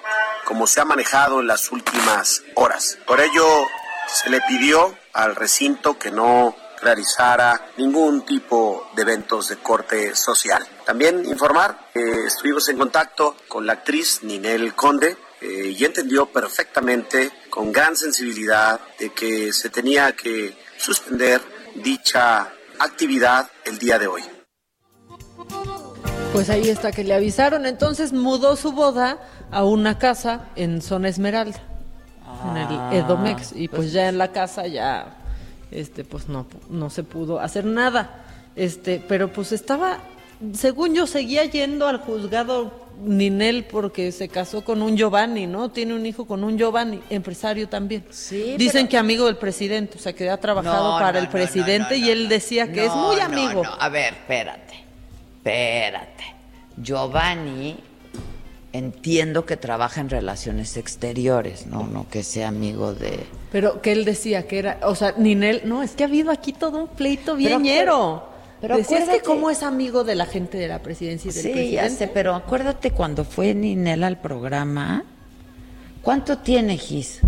como se ha manejado en las últimas horas. Por ello, se le pidió al recinto que no realizara ningún tipo de eventos de corte social. También informar que estuvimos en contacto con la actriz Ninel Conde eh, y entendió perfectamente, con gran sensibilidad, de que se tenía que suspender dicha actividad el día de hoy. Pues ahí está que le avisaron. Entonces mudó su boda a una casa en Zona Esmeralda, en Ah, el Edomex. Y pues ya en la casa ya, este, pues no, no se pudo hacer nada. Este, pero pues estaba, según yo, seguía yendo al juzgado Ninel porque se casó con un Giovanni, ¿no? Tiene un hijo con un Giovanni, empresario también. Sí, Dicen pero- que amigo del presidente, o sea, que ha trabajado No, para no, el presidente no, y él decía que es muy no, amigo. no. A ver, espérate. Espérate. Giovanni, entiendo que trabaja en relaciones exteriores, ¿no? No que sea amigo de. Pero que él decía que era, o sea, Ninel, no, es que ha habido aquí todo un pleito bien Pero Decías que acuérdate- cómo es amigo de la gente de la presidencia y del Sí, presidente. ya sé, pero acuérdate cuando fue Ninel al programa. ¿Cuánto tiene Gis?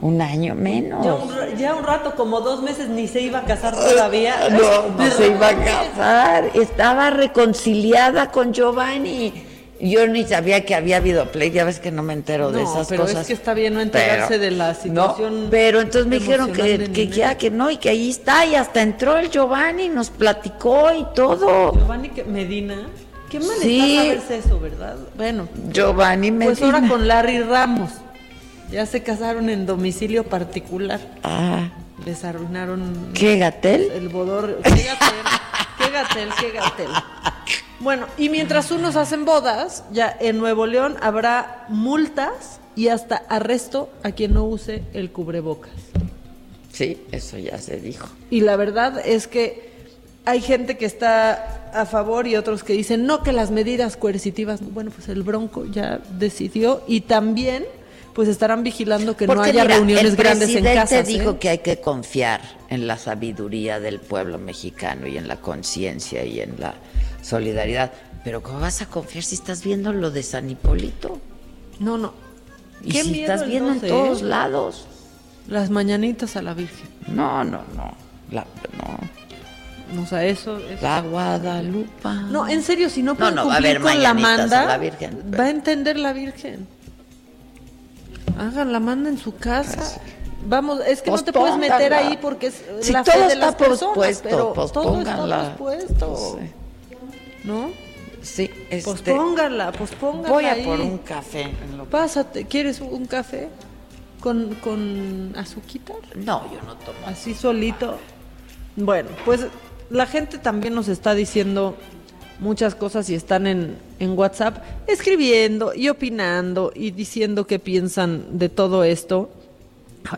Un año menos. Ya un, ra- ya un rato, como dos meses, ni se iba a casar todavía. No, no se iba a casar. Estaba reconciliada con Giovanni. Yo ni sabía que había habido play, ya ves que no me entero de esas pero cosas. es que está bien no enterarse Pero- de la situación. No, pero entonces me dijeron que, que ya, que no, y que ahí está, y hasta entró el Giovanni, nos platicó y todo. Giovanni Medina. Qué mal Sí. está saberse eso, ¿verdad? Bueno. Giovanni Pues ahora Medina. con Larry Ramos. Ya se casaron en domicilio particular. Ah. Les arruinaron. ¿Qué gatel? El bodor. ¿Qué gatel? ¿Qué gatel? ¿Qué gatel? Bueno, y mientras unos hacen bodas, ya en Nuevo León habrá multas y hasta arresto a quien no use el cubrebocas. Sí, eso ya se dijo. Y la verdad es que hay gente que está a favor y otros que dicen no que las medidas coercitivas. Bueno, pues el Bronco ya decidió y también pues estarán vigilando que no haya reuniones grandes en casa. El dijo que hay que confiar en la sabiduría del pueblo mexicano y en la conciencia y en la solidaridad. Pero ¿cómo vas a confiar si estás viendo lo de San Hipólito? No, no. Y si estás viendo en todos lados. Las mañanitas a la Virgen. No, no, no. La, no. O sea, eso, La Guadalupa. No, en serio, si no pueden cumplir con la manda, va a entender la Virgen. Hagan la manda en su casa. Vamos, es que no te puedes meter ahí porque es la fe de las personas, pero todo está pospuesto. ¿No? Sí, este, pospóngala, pospóngala Voy a por un café. Pásate, ¿quieres un café? ¿Con, con? No, yo no tomo. Así solito. Bueno, pues la gente también nos está diciendo muchas cosas y están en, en WhatsApp escribiendo y opinando y diciendo qué piensan de todo esto.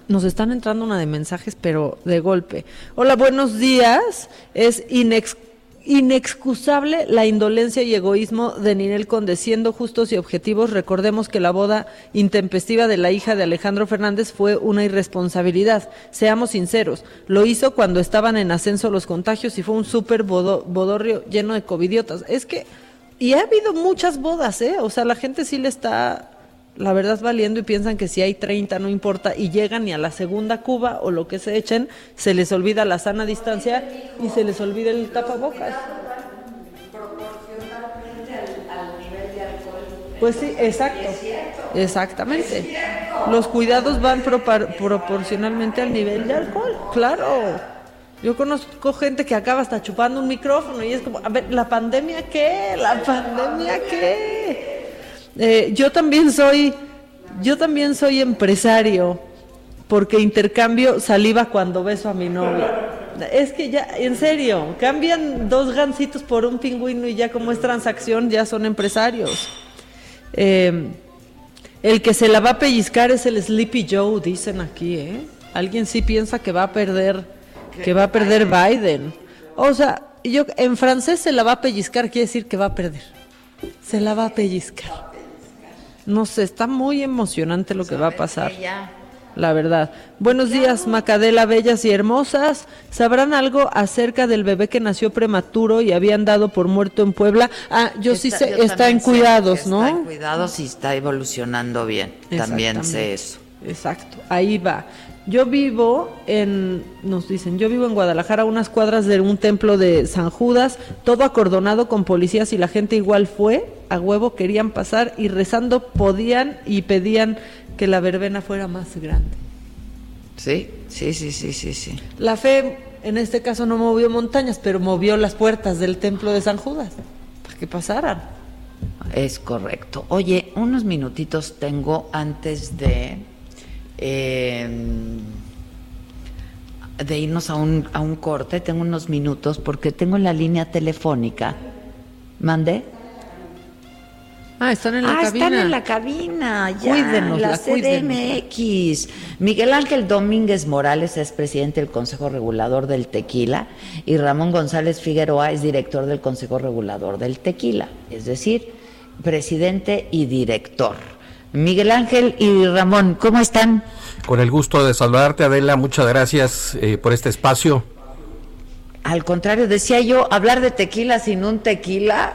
Nos están entrando una de mensajes, pero de golpe. Hola, buenos días. Es inex inexcusable la indolencia y egoísmo de Ninel Conde, siendo justos y objetivos. Recordemos que la boda intempestiva de la hija de Alejandro Fernández fue una irresponsabilidad. Seamos sinceros, lo hizo cuando estaban en ascenso los contagios y fue un súper bodorrio lleno de covidiotas. Es que, y ha habido muchas bodas, ¿eh? O sea, la gente sí le está la verdad valiendo y piensan que si hay 30 no importa y llegan y a la segunda cuba o lo que se echen, se les olvida la sana distancia y se les olvida el tapabocas. Pues sí, exacto. Exactamente. Los cuidados van proporcionalmente al nivel de alcohol, claro. Yo conozco gente que acaba hasta chupando un micrófono y es como, a ver, ¿la pandemia qué? ¿La pandemia qué? Eh, yo también soy, yo también soy empresario, porque intercambio saliva cuando beso a mi novia. Es que ya, en serio, cambian dos gancitos por un pingüino y ya como es transacción, ya son empresarios. Em, el que se la va a pellizcar es el Sleepy Joe, dicen aquí, ¿eh? Alguien sí piensa que va a perder, que va a perder Biden. O sea, yo en francés se la va a pellizcar quiere decir que va a perder. Se la va a pellizcar. No sé, está muy emocionante lo que va a pasar. La verdad. Buenos días, Macadela, bellas y hermosas. ¿Sabrán algo acerca del bebé que nació prematuro y habían dado por muerto en Puebla? Ah, yo sí sé, está en cuidados, ¿no? Está en cuidados y está evolucionando bien. También sé eso. Exacto, ahí va. Yo vivo en, nos dicen, yo vivo en Guadalajara, unas cuadras de un templo de San Judas, todo acordonado con policías y la gente igual fue, a huevo querían pasar y rezando podían y pedían que la verbena fuera más grande. Sí, sí, sí, sí, sí, sí. La fe en este caso no movió montañas, pero movió las puertas del templo de San Judas para que pasaran. Es correcto. Oye, unos minutitos tengo antes de Em, de irnos a un, a un corte, tengo unos minutos porque tengo la línea telefónica. ¿Mande? Ah, están en la ah, cabina. están en la cabina, ya, la CDMX. Miguel Ángel Domínguez Morales es presidente del Consejo Regulador del Tequila y Ramón González Figueroa es director del Consejo Regulador del Tequila, es decir, presidente y director. Miguel Ángel y Ramón, ¿cómo están? Con el gusto de saludarte, Adela, muchas gracias eh, por este espacio. Al contrario, decía yo, hablar de tequila sin un tequila.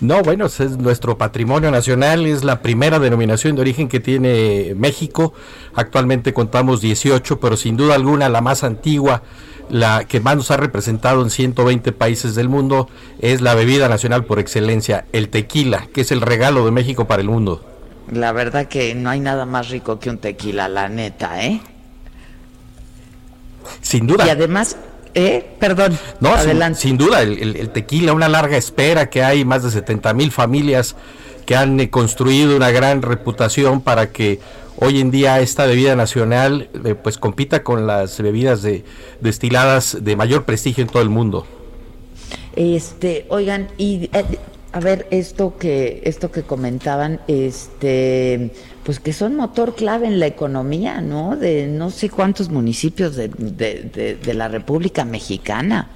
No, bueno, es nuestro patrimonio nacional, es la primera denominación de origen que tiene México. Actualmente contamos 18, pero sin duda alguna la más antigua, la que más nos ha representado en 120 países del mundo, es la bebida nacional por excelencia, el tequila, que es el regalo de México para el mundo. La verdad que no hay nada más rico que un tequila, la neta, ¿eh? Sin duda. Y además, ¿eh? Perdón. No, adelante. Sin, duda, el, tequila, una larga espera que hay, más de 70 mil familias que han eh, construido una gran reputación para que hoy en día esta bebida nacional eh, pues compita con las bebidas de, destiladas de mayor prestigio en todo el mundo. Este, oigan, y eh, a ver, esto que, esto que comentaban, este, pues que son motor clave en la economía, ¿no? De no sé cuántos municipios de, la República Mexicana.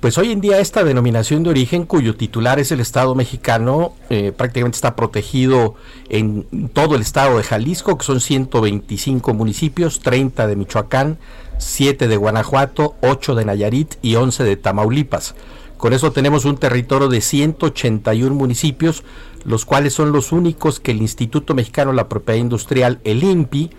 Pues hoy en día esta denominación de origen, cuyo titular es el Estado mexicano, eh, prácticamente está protegido en todo el estado de Jalisco, que son 125 municipios, 30 de Michoacán, 7 de Guanajuato, 8 de Nayarit y 11 de Tamaulipas. Con eso tenemos un territorio de 181 municipios, los cuales son los únicos que el Instituto Mexicano de la Propiedad Industrial, el INPI,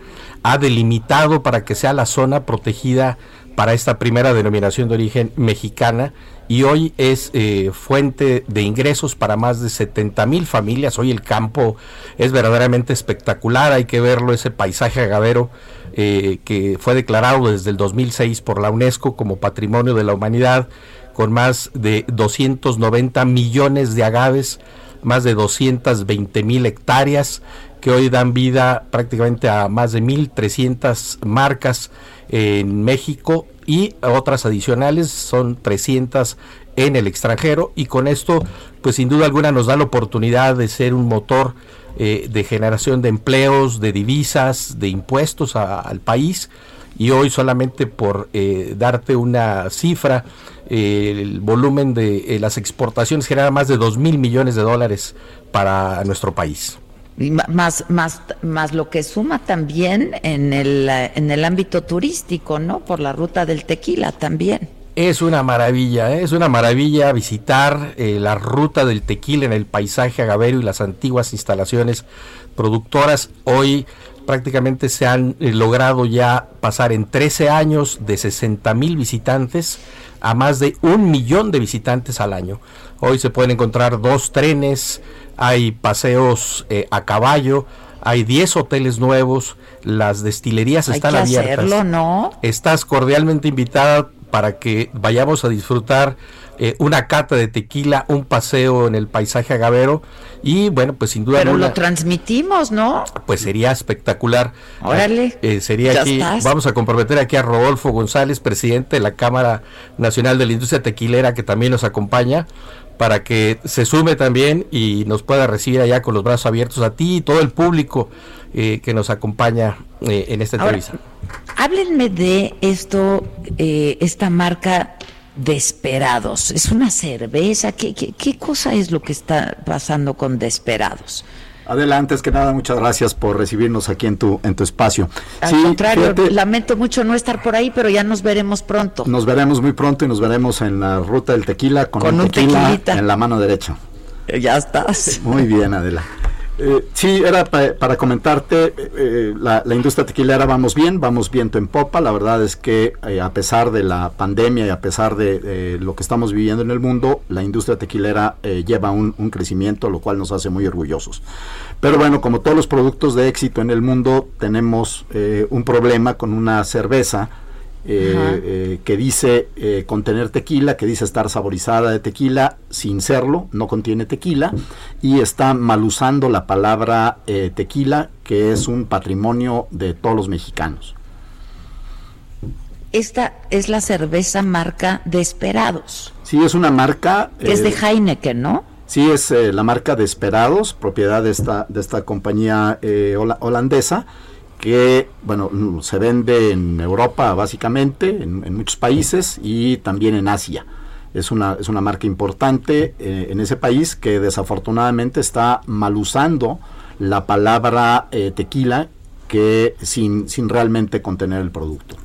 ha delimitado para que sea la zona protegida para esta primera denominación de origen mexicana y hoy es eh, fuente de ingresos para más de 70 mil familias. Hoy el campo es verdaderamente espectacular, hay que verlo, ese paisaje agavero eh, que fue declarado desde el 2006 por la UNESCO como Patrimonio de la Humanidad, con más de 290 millones de agaves, más de 220 mil hectáreas que hoy dan vida prácticamente a más de 1.300 marcas en México y otras adicionales, son 300 en el extranjero y con esto pues sin duda alguna nos da la oportunidad de ser un motor eh, de generación de empleos, de divisas, de impuestos al país y hoy solamente por eh, darte una cifra, eh, el volumen de las exportaciones genera más de 2 mil millones de dólares para nuestro país más, más, más lo que suma también en el, en el ámbito turístico, ¿no? Por la ruta del tequila también. Es una maravilla, ¿eh? es una maravilla visitar eh, la ruta del tequila en el paisaje agavero y las antiguas instalaciones productoras. Hoy prácticamente se han eh, logrado ya pasar en 13 años de 60 mil visitantes a más de un millón de visitantes al año. Hoy se pueden encontrar dos trenes, hay paseos eh, a caballo, hay 10 hoteles nuevos, las destilerías están abiertas. ¿no? Estás cordialmente invitada para que vayamos a disfrutar eh, una cata de tequila, un paseo en el paisaje agavero y bueno, pues sin duda Pero lo transmitimos, ¿no? Pues sería espectacular. Órale. Eh, sería aquí, vamos a comprometer aquí a Rodolfo González, presidente de la Cámara Nacional de la Industria Tequilera, que también nos acompaña, para que se sume también y nos pueda recibir allá con los brazos abiertos a ti y todo el público eh, que nos acompaña eh, en esta entrevista. háblenme de esto, eh, esta marca Desperados. ¿Es una cerveza? ¿Qué, qué, qué cosa es lo que está pasando con Desperados? Adelante, es que nada, muchas gracias por recibirnos aquí en tu, en tu espacio. Al contrario, lamento mucho no estar por ahí, pero ya nos veremos pronto. Nos veremos muy pronto y nos veremos en la ruta del tequila con, un, tequila en la mano derecha. Ya estás. Muy bien, Adela. Eh, sí, era para comentarte, eh, la, industria tequilera vamos bien, vamos viento en popa. La verdad es que eh, a pesar de la pandemia y a pesar de lo que estamos viviendo en el mundo, la industria tequilera lleva un, un, crecimiento, lo cual nos hace muy orgullosos. Pero bueno, como todos los productos de éxito en el mundo, tenemos un problema con una cerveza eh, eh, que dice eh, contener tequila, que dice estar saborizada de tequila, sin serlo, no contiene tequila, y está mal usando la palabra tequila, que es un patrimonio de todos los mexicanos. Esta es la cerveza marca Desperados. Sí, es una marca... es de Heineken, ¿no? Sí, es la marca Desperados, propiedad de esta, de esta compañía holandesa que bueno se vende en Europa básicamente, en, muchos países y también en Asia. Es una, es una marca importante eh, en ese país que desafortunadamente está mal usando la palabra eh, tequila que sin, sin realmente contener el producto.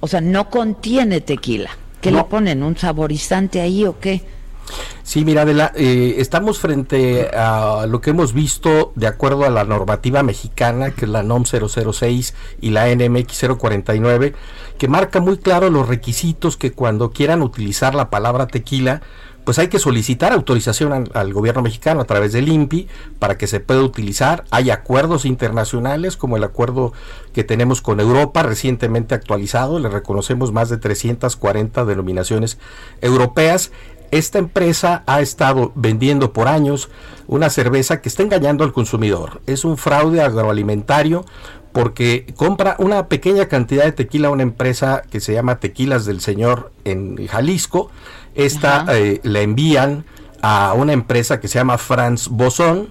O sea, no contiene tequila. ¿Qué le ponen? ¿Un saborizante ahí o qué? Sí, mira, eh, estamos frente a lo que hemos visto de acuerdo a la normativa mexicana, que es la NOM 006 y la NMX 049, que marca muy claro los requisitos que cuando quieran utilizar la palabra tequila, pues hay que solicitar autorización al, gobierno mexicano a través del INPI para que se pueda utilizar. Hay acuerdos internacionales como el acuerdo que tenemos con Europa recientemente actualizado, le reconocemos más de 340 denominaciones europeas esta empresa ha estado vendiendo por años una cerveza que está engañando al consumidor. Es un fraude agroalimentario porque compra una pequeña cantidad de tequila a una empresa que se llama Tequilas del Señor en Jalisco. Esta eh, la envían a una empresa que se llama Franz Boson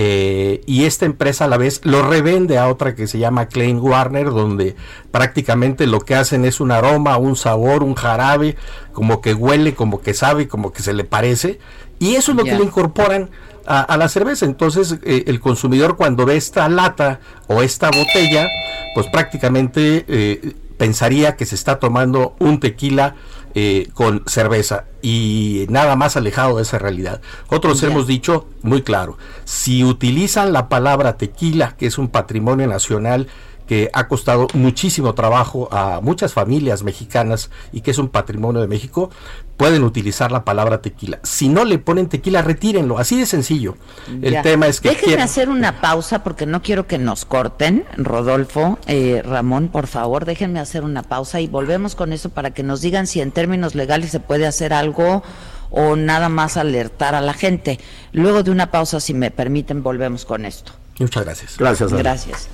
eh, y esta empresa a la vez lo revende a otra que se llama Klein Warner, donde prácticamente lo que hacen es un aroma, un sabor, un jarabe, como que huele, como que sabe, como que se le parece. Y eso es lo que le incorporan a, la cerveza. Entonces eh, el consumidor cuando ve esta lata o esta botella, pues prácticamente eh, pensaría que se está tomando un tequila eh, con cerveza y nada más alejado de esa realidad. Otros hemos dicho muy claro, si utilizan la palabra tequila, que es un patrimonio nacional, que ha costado muchísimo trabajo a muchas familias mexicanas y que es un patrimonio de México, pueden utilizar la palabra tequila. Si no le ponen tequila, retírenlo, así de sencillo. El tema es que... Déjenme hacer una pausa porque no quiero que nos corten, Rodolfo, eh, Ramón, por favor, déjenme hacer una pausa y volvemos con eso para que nos digan si en términos legales se puede hacer algo o nada más alertar a la gente. Luego de una pausa, si me permiten, volvemos con esto. Muchas gracias. Gracias. Gracias.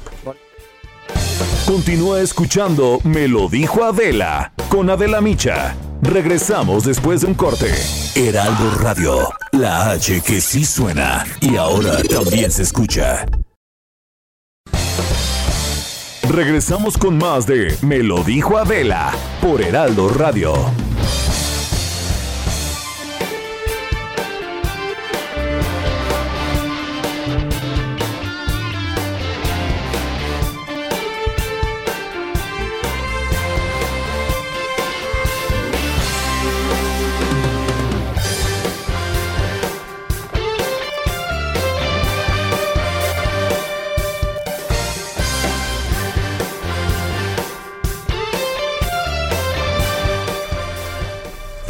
Continúa escuchando Me lo dijo Adela con Adela Micha. Regresamos después de un corte. Heraldo Radio, la H que sí suena y ahora también se escucha. Regresamos con más de Me lo dijo Adela por Heraldo Radio.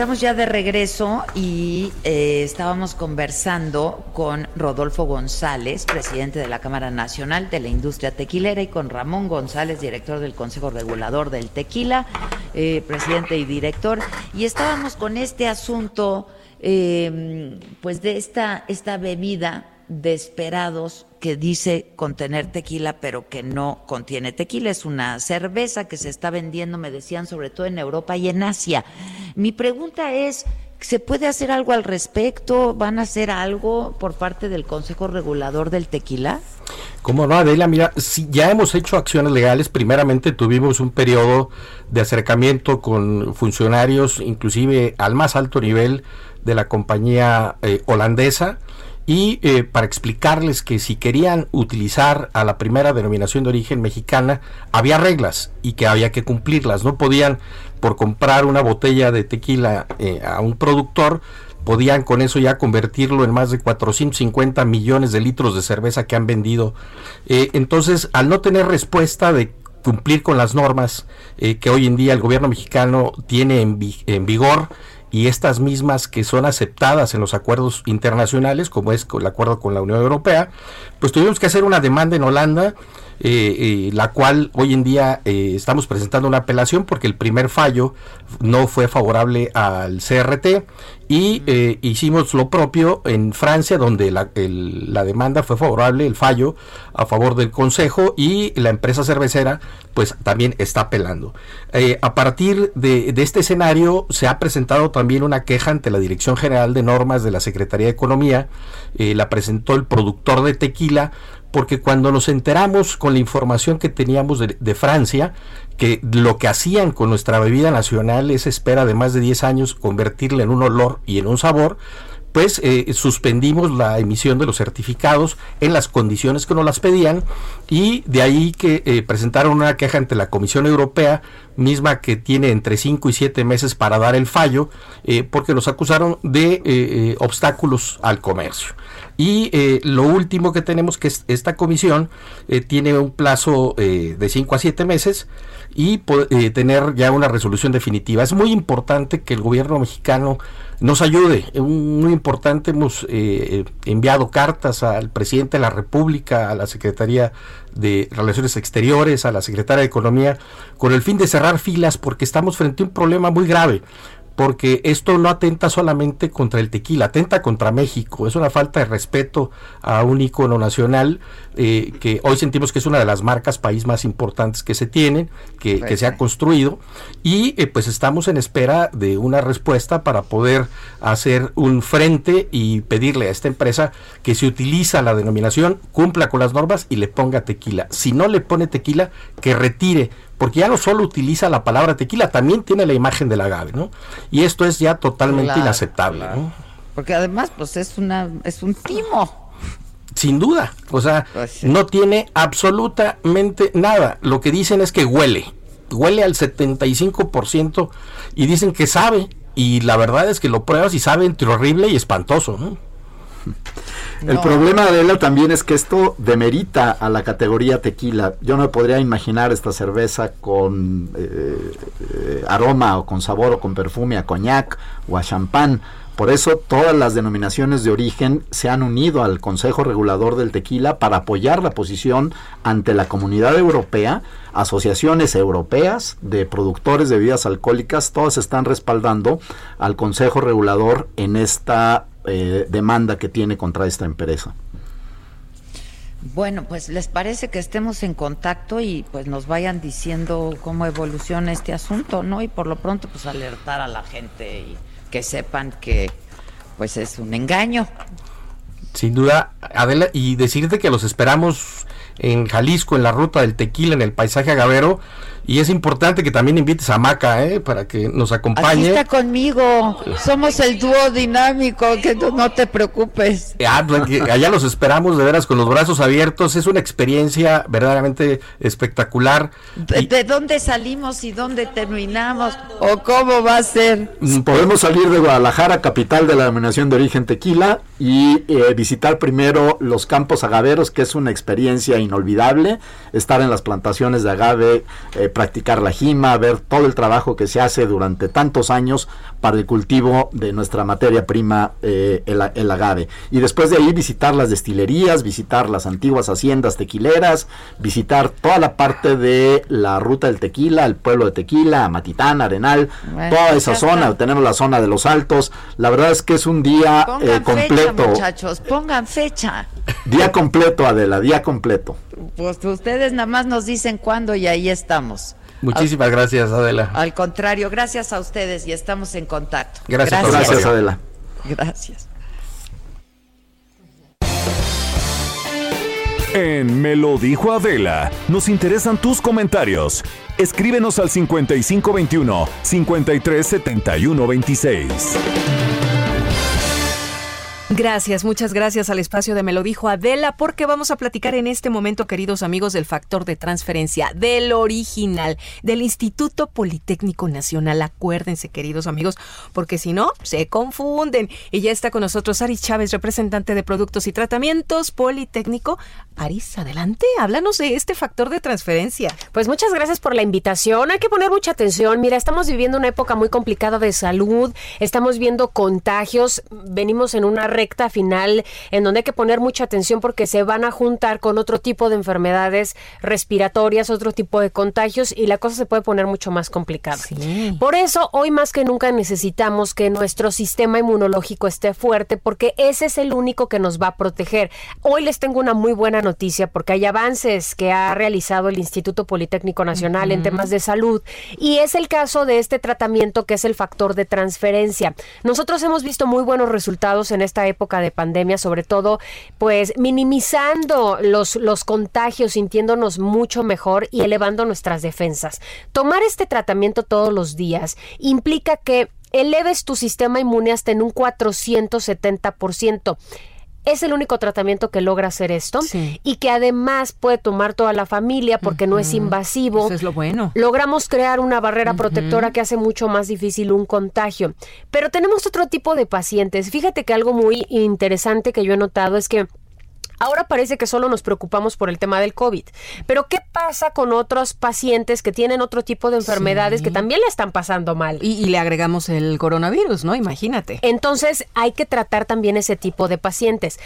Estamos ya de regreso y eh, estábamos conversando con Rodolfo González, presidente de la Cámara Nacional de la Industria Tequilera, y con Ramón González, director del Consejo Regulador del Tequila, eh, presidente y director. Y estábamos con este asunto, eh, pues de esta, esta bebida Desperados que dice contener tequila, pero que no contiene tequila. Es una cerveza que se está vendiendo, me decían, sobre todo en Europa y en Asia. Mi pregunta es, ¿se puede hacer algo al respecto? ¿Van a hacer algo por parte del Consejo Regulador del Tequila? Como no, Adela, mira, si ya hemos hecho acciones legales. Primeramente tuvimos un periodo de acercamiento con funcionarios, inclusive al más alto nivel de la compañía eh, holandesa y eh, para explicarles que si querían utilizar a la primera denominación de origen mexicana, había reglas y que había que cumplirlas. No podían, por comprar una botella de tequila eh, a un productor, podían con eso ya convertirlo en más de 450 millones de litros de cerveza que han vendido. Eh, entonces, al no tener respuesta de cumplir con las normas que hoy en día el gobierno mexicano tiene en, en vigor, y estas mismas que son aceptadas en los acuerdos internacionales, como es el acuerdo con la Unión Europea, pues tuvimos que hacer una demanda en Holanda, eh, eh, la cual hoy en día eh, estamos presentando una apelación porque el primer fallo no fue favorable al CRT y hicimos lo propio en Francia donde la, la, demanda fue favorable, el fallo a favor del Consejo y la empresa cervecera pues también está apelando. a partir de, de, este escenario se ha presentado también una queja ante la Dirección General de Normas de la Secretaría de Economía, la presentó el productor de tequila porque cuando nos enteramos con la información que teníamos de, Francia, que lo que hacían con nuestra bebida nacional es espera de más de 10 años convertirla en un olor y en un sabor, pues eh, suspendimos la emisión de los certificados en las condiciones que nos las pedían y de ahí que eh, presentaron una queja ante la Comisión Europea, misma que tiene entre 5 y 7 meses para dar el fallo, eh, porque nos acusaron de obstáculos al comercio. Y eh, lo último que tenemos que es esta comisión eh, tiene un plazo eh, de 5 a 7 meses y tener ya una resolución definitiva. Es muy importante que el gobierno mexicano nos ayude. Muy importante, hemos enviado cartas al presidente de la República, a la Secretaría de Relaciones Exteriores, a la Secretaria de Economía, con el fin de cerrar filas porque estamos frente a un problema muy grave porque esto no atenta solamente contra el tequila, atenta contra México. Es una falta de respeto a un icono nacional eh, que hoy sentimos que es una de las marcas país más importantes que se tienen, que, que se ha construido, y eh, pues estamos en espera de una respuesta para poder hacer un frente y pedirle a esta empresa que si utiliza la denominación cumpla con las normas y le ponga tequila. Si no le pone tequila, que retire porque ya no solo utiliza la palabra tequila, también tiene la imagen del agave, ¿no? Y esto es ya totalmente inaceptable, ¿no? Porque además, pues es una, es un timo. Sin duda, o sea, pues no tiene absolutamente nada. Lo que dicen es que huele, huele al 75% y dicen que sabe. Y la verdad es que lo pruebas y sabe entre horrible y espantoso, ¿no? El problema de él también es que esto demerita a la categoría tequila. Yo no me podría imaginar esta cerveza con eh, eh, aroma o con sabor o con perfume a coñac o a champán. Por eso todas las denominaciones de origen se han unido al Consejo Regulador del Tequila para apoyar la posición ante la comunidad europea, asociaciones europeas de productores de bebidas alcohólicas, todas están respaldando al Consejo Regulador en esta eh, demanda que tiene contra esta empresa. Bueno, pues les parece que estemos en contacto y pues nos vayan diciendo cómo evoluciona este asunto, ¿no? Y por lo pronto pues alertar a la gente y que sepan que pues es un engaño. Sin duda, Adela, y decirte que los esperamos en Jalisco, en la ruta del tequila, en el paisaje agavero, y es importante que también invites a Maca, ¿eh? Para que nos acompañe. Aquí está conmigo. Somos el dúo dinámico, que no te preocupes. Ah, allá los esperamos de veras con los brazos abiertos. Es una experiencia verdaderamente espectacular. ¿De, dónde salimos y dónde terminamos? ¿O cómo va a ser? Mm, podemos salir de Guadalajara, capital de la denominación de origen tequila, y eh, visitar primero los campos agaveros, que es una experiencia inolvidable. Estar en las plantaciones de agave. Eh, practicar la jima, ver todo el trabajo que se hace durante tantos años para el cultivo de nuestra materia prima, eh, el, agave. Y después de ahí visitar las destilerías, visitar las antiguas haciendas tequileras, visitar toda la parte de la ruta del tequila, el pueblo de Tequila, Matitán, Arenal, toda esa zona. Tenemos la zona de los altos. La verdad es que es un día eh, completo. muchachos, pongan fecha. Día completo, Adela, día completo. Pues ustedes nada más nos dicen cuándo y ahí estamos. Muchísimas gracias, Adela. Al contrario, gracias a ustedes y estamos en contacto. Gracias, gracias, Adela. Gracias. En Me lo dijo Adela, nos interesan tus comentarios. Escríbenos al 5521 537126. Gracias, muchas gracias al espacio de Me lo dijo Adela, porque vamos a platicar en este momento, queridos amigos, del factor de transferencia, del original, del Instituto Politécnico Nacional. Acuérdense, queridos amigos, porque si no, se confunden. Y ya está con nosotros Aris Chávez, representante de Productos y Tratamientos Politécnico. Aris, adelante, háblanos de este factor de transferencia. Pues muchas gracias por la invitación. Hay que poner mucha atención. Mira, estamos viviendo una época muy complicada de salud, estamos viendo contagios, venimos en una recta final en donde hay que poner mucha atención porque se van a juntar con otro tipo de enfermedades respiratorias, otro tipo de contagios y la cosa se puede poner mucho más complicada. Por eso, hoy más que nunca necesitamos que nuestro sistema inmunológico esté fuerte porque ese es el único que nos va a proteger. Hoy les tengo una muy buena noticia porque hay avances que ha realizado el Instituto Politécnico Nacional en temas de salud y es el caso de este tratamiento que es el factor de transferencia. Nosotros hemos visto muy buenos resultados en esta época de pandemia, sobre todo, pues minimizando los, los contagios, sintiéndonos mucho mejor y elevando nuestras defensas. Tomar este tratamiento todos los días implica que eleves tu sistema inmune hasta en un 470% es el único tratamiento que logra hacer esto y que además puede tomar toda la familia porque no es invasivo. Eso es lo bueno. Logramos crear una barrera protectora que hace mucho más difícil un contagio. Pero tenemos otro tipo de pacientes. Fíjate que algo muy interesante que yo he notado es que Ahora parece que solo nos preocupamos por el tema del COVID, pero ¿qué pasa con otros pacientes que tienen otro tipo de enfermedades que también le están pasando mal? Y, le agregamos el coronavirus, ¿no? Imagínate. Entonces hay que tratar también ese tipo de pacientes.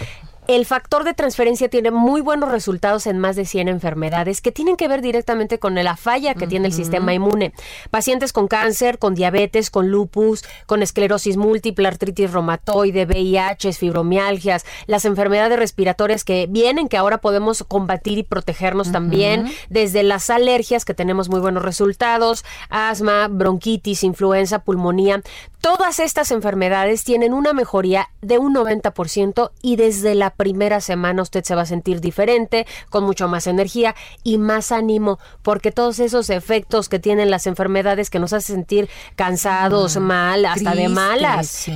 El factor de transferencia tiene muy buenos resultados en más de 100 enfermedades que tienen que ver directamente con la falla que tiene el sistema inmune. Pacientes con cáncer, con diabetes, con lupus, con esclerosis múltiple, artritis reumatoide, VIH, fibromialgias, las enfermedades respiratorias que vienen, que ahora podemos combatir y protegernos también, desde las alergias que tenemos muy buenos resultados, asma, bronquitis, influenza, pulmonía. Todas estas enfermedades tienen una mejoría de un 90% y desde la primera semana usted se va a sentir diferente, con mucho más energía y más ánimo, porque todos esos efectos que tienen las enfermedades que nos hacen sentir cansados, mal, hasta de malas,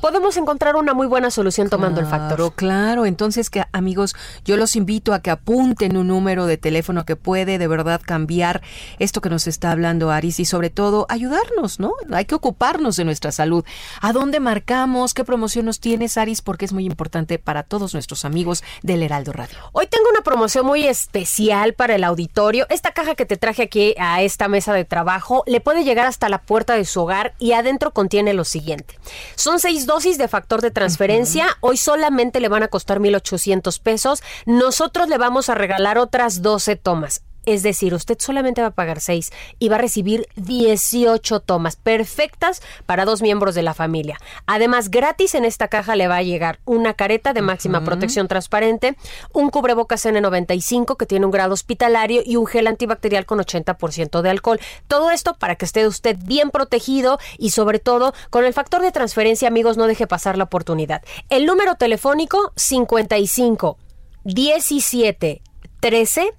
podemos encontrar una muy buena solución tomando el factor. Claro, entonces que amigos, yo los invito a que apunten un número de teléfono que puede de verdad cambiar esto que nos está hablando Aris y sobre todo ayudarnos, ¿no? Hay que ocuparnos de nuestra salud. ¿A dónde marcamos? ¿Qué promoción nos tienes, Aris? Porque es muy importante para todos nuestros amigos del Heraldo Radio. Hoy tengo una promoción muy especial para el auditorio. Esta caja que te traje aquí a esta mesa de trabajo le puede llegar hasta la puerta de su hogar y adentro contiene lo siguiente. Son seis dosis de factor de transferencia. Hoy solamente le van a costar 1,800 pesos. Nosotros le vamos a regalar otras 12 tomas. Es decir, usted solamente va a pagar 6 y va a recibir 18 tomas perfectas para dos miembros de la familia. Además, gratis en esta caja le va a llegar una careta de máxima protección transparente, un cubrebocas N95 que tiene un grado hospitalario y un gel antibacterial con 80% de alcohol. Todo esto para que esté usted bien protegido y sobre todo con el factor de transferencia, amigos, no deje pasar la oportunidad. El número telefónico 55 17 13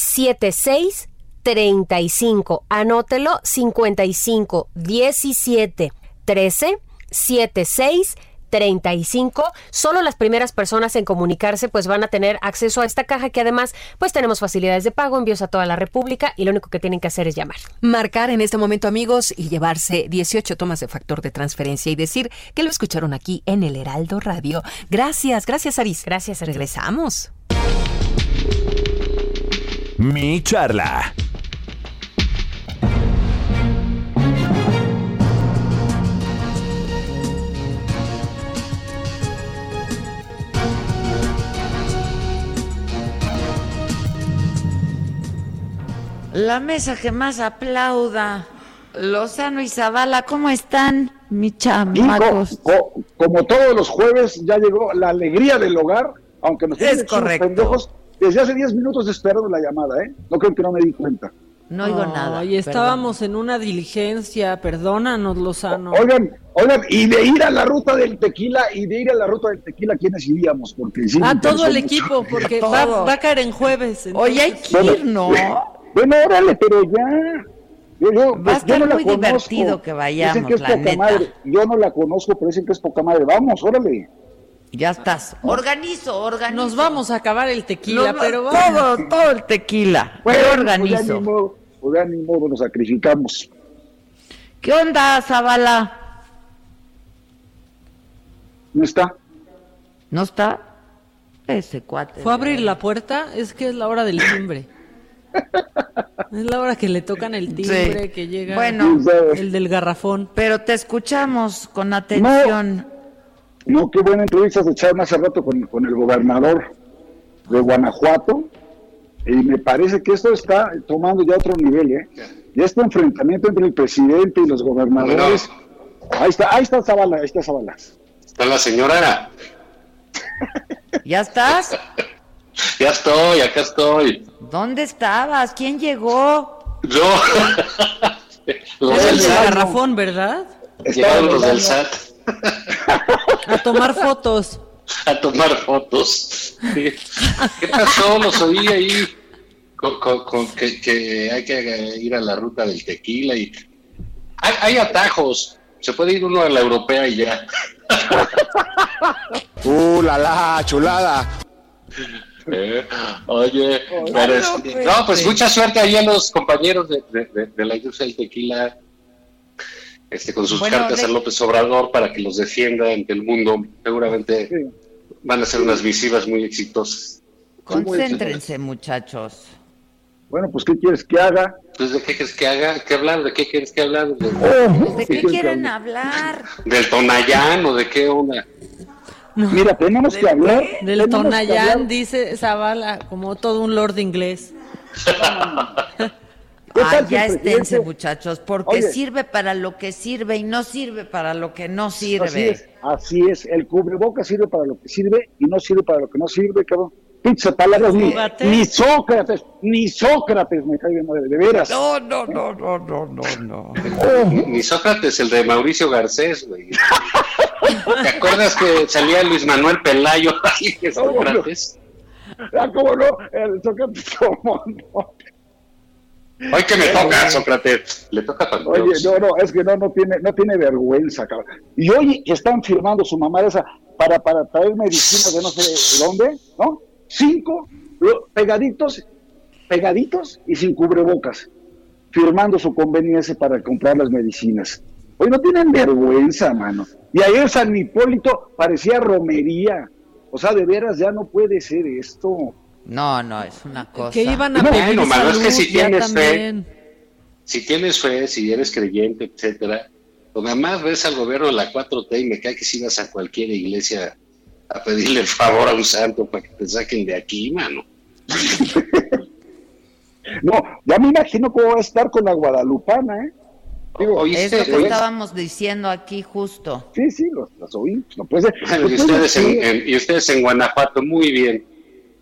7635. Anótelo 55 17 13 76 35. Solo las primeras personas en comunicarse pues van a tener acceso a esta caja que además pues tenemos facilidades de pago, envíos a toda la República y lo único que tienen que hacer es llamar. Marcar en este momento amigos y llevarse 18 tomas de factor de transferencia y decir que lo escucharon aquí en el Heraldo Radio. Gracias, gracias Aris. Gracias, Aris. Regresamos. Mi charla. La mesa que más aplauda. Lozano y Zavala, ¿cómo están, mi chamacos? como todos los jueves, ya llegó la alegría del hogar, aunque nos Es correcto. pendejos, desde hace 10 minutos esperando la llamada, ¿eh? No creo que no me di cuenta. No oigo nada. Y estábamos en una diligencia, perdónanos, Lozano. Oigan, oigan, y de ir a la ruta del tequila, y de ir a la ruta del tequila, ¿quiénes iríamos? Porque sí, A todo el mucho. equipo, porque va, va a caer en jueves. Oye, hay que ir, ¿no? Bueno, órale, pero ya. Yo, yo, Va a yo estar no muy conozco. divertido que vayamos, Dicen que es la poca neta. madre. Yo no la conozco, pero dicen que es poca madre. Vamos, órale. Ya estás. Organizo, organizo. Nos vamos a acabar el tequila, No, pero todo, vamos. todo el tequila. Bueno, pero pues organizo. pues ya ni modo, nos sacrificamos. ¿Qué onda, Zavala? ¿No está? ¿No está? Ese cuate. Fue a abrir la puerta, es que es la hora del timbre. Es la hora que le tocan el timbre, Sí. que llega Bueno. el del garrafón. Pero te escuchamos con atención. No, qué buena entrevista se echaron hace rato con, con el gobernador de Guanajuato. Y me parece que esto está tomando ya otro nivel, ¿eh? Ya este enfrentamiento entre el presidente y los gobernadores. Ahí está, ahí está Zavala, ahí está Zavala. Está la señora. ¿Ya estás? Ya estoy, acá estoy. ¿Dónde estabas? ¿Quién llegó? Yo. los Es el del del SAT. garrafón, ¿verdad? Llegaron los del SAT A tomar fotos. a tomar fotos. Sí. ¿Qué pasó? Los oí ahí con, con- con que, que hay que ir a la ruta del tequila y hay, hay atajos. Se puede ir uno a la europea y ya. ¡Uh, la la, chulada! Eh, Oye, pero es- no, pues, no, pues mucha suerte ahí a los compañeros de, de- de- de la industria del tequila, este, con sus Bueno, cartas de- a López Obrador para que los defienda ante el mundo. Seguramente van a ser unas visivas muy exitosas. Concéntrense, muchachos. Bueno, pues, ¿qué quieres que haga? Pues, ¿de qué quieres que haga? ¿Qué hablar? ¿De qué quieres que hablar? ¿De- ¿De qué quieren hablar? ¿Del Tonayán o de qué onda? Mira, tenemos que hablar. Del Tonayán, dice Zavala, como todo un lord inglés. Ah, ya esténse, muchachos, porque sirve para lo que sirve y no sirve para lo que no sirve. Así es, así es. El cubreboca sirve para lo que sirve y no sirve para lo que no sirve, cabrón. Pizza, palabras, ni, ni, Sócrates, ni Sócrates me cae de madre, de veras. No, no, no, no, no, no, no. Ni Sócrates, el de Mauricio Garcés, güey. ¿Te acuerdas que salía Luis Manuel Pelayo ahí, Sócrates? Ah, ¿cómo no? El Sócrates, ¿cómo no? Hoy que me toca, Sócrates, le toca a Oye, no, no, es que no, no tiene, no tiene vergüenza, cabrón. Y hoy están firmando su mamá esa para, para traer medicinas de no sé dónde, ¿no? Cinco pegaditos, pegaditos y sin cubrebocas, firmando su convenio ese para comprar las medicinas. Hoy no tienen vergüenza, mano. Y ayer San Hipólito parecía romería. O sea, de veras ya no puede ser esto. No, no, es una cosa. Que iban a pedir bueno, salud, es que si tienes fe, si tienes fe, si eres creyente, etcétera, pues nada más ves al gobierno de la 4T y me cae que si vas a cualquier iglesia a pedirle el favor a un santo para que te saquen de aquí, mano. no, ya me imagino cómo va a estar con la guadalupana, ¿eh? Digo, es lo que estábamos diciendo aquí justo. Sí, sí, los, oí. No puede ser. y, ustedes en, y ustedes en Guanajuato, muy bien.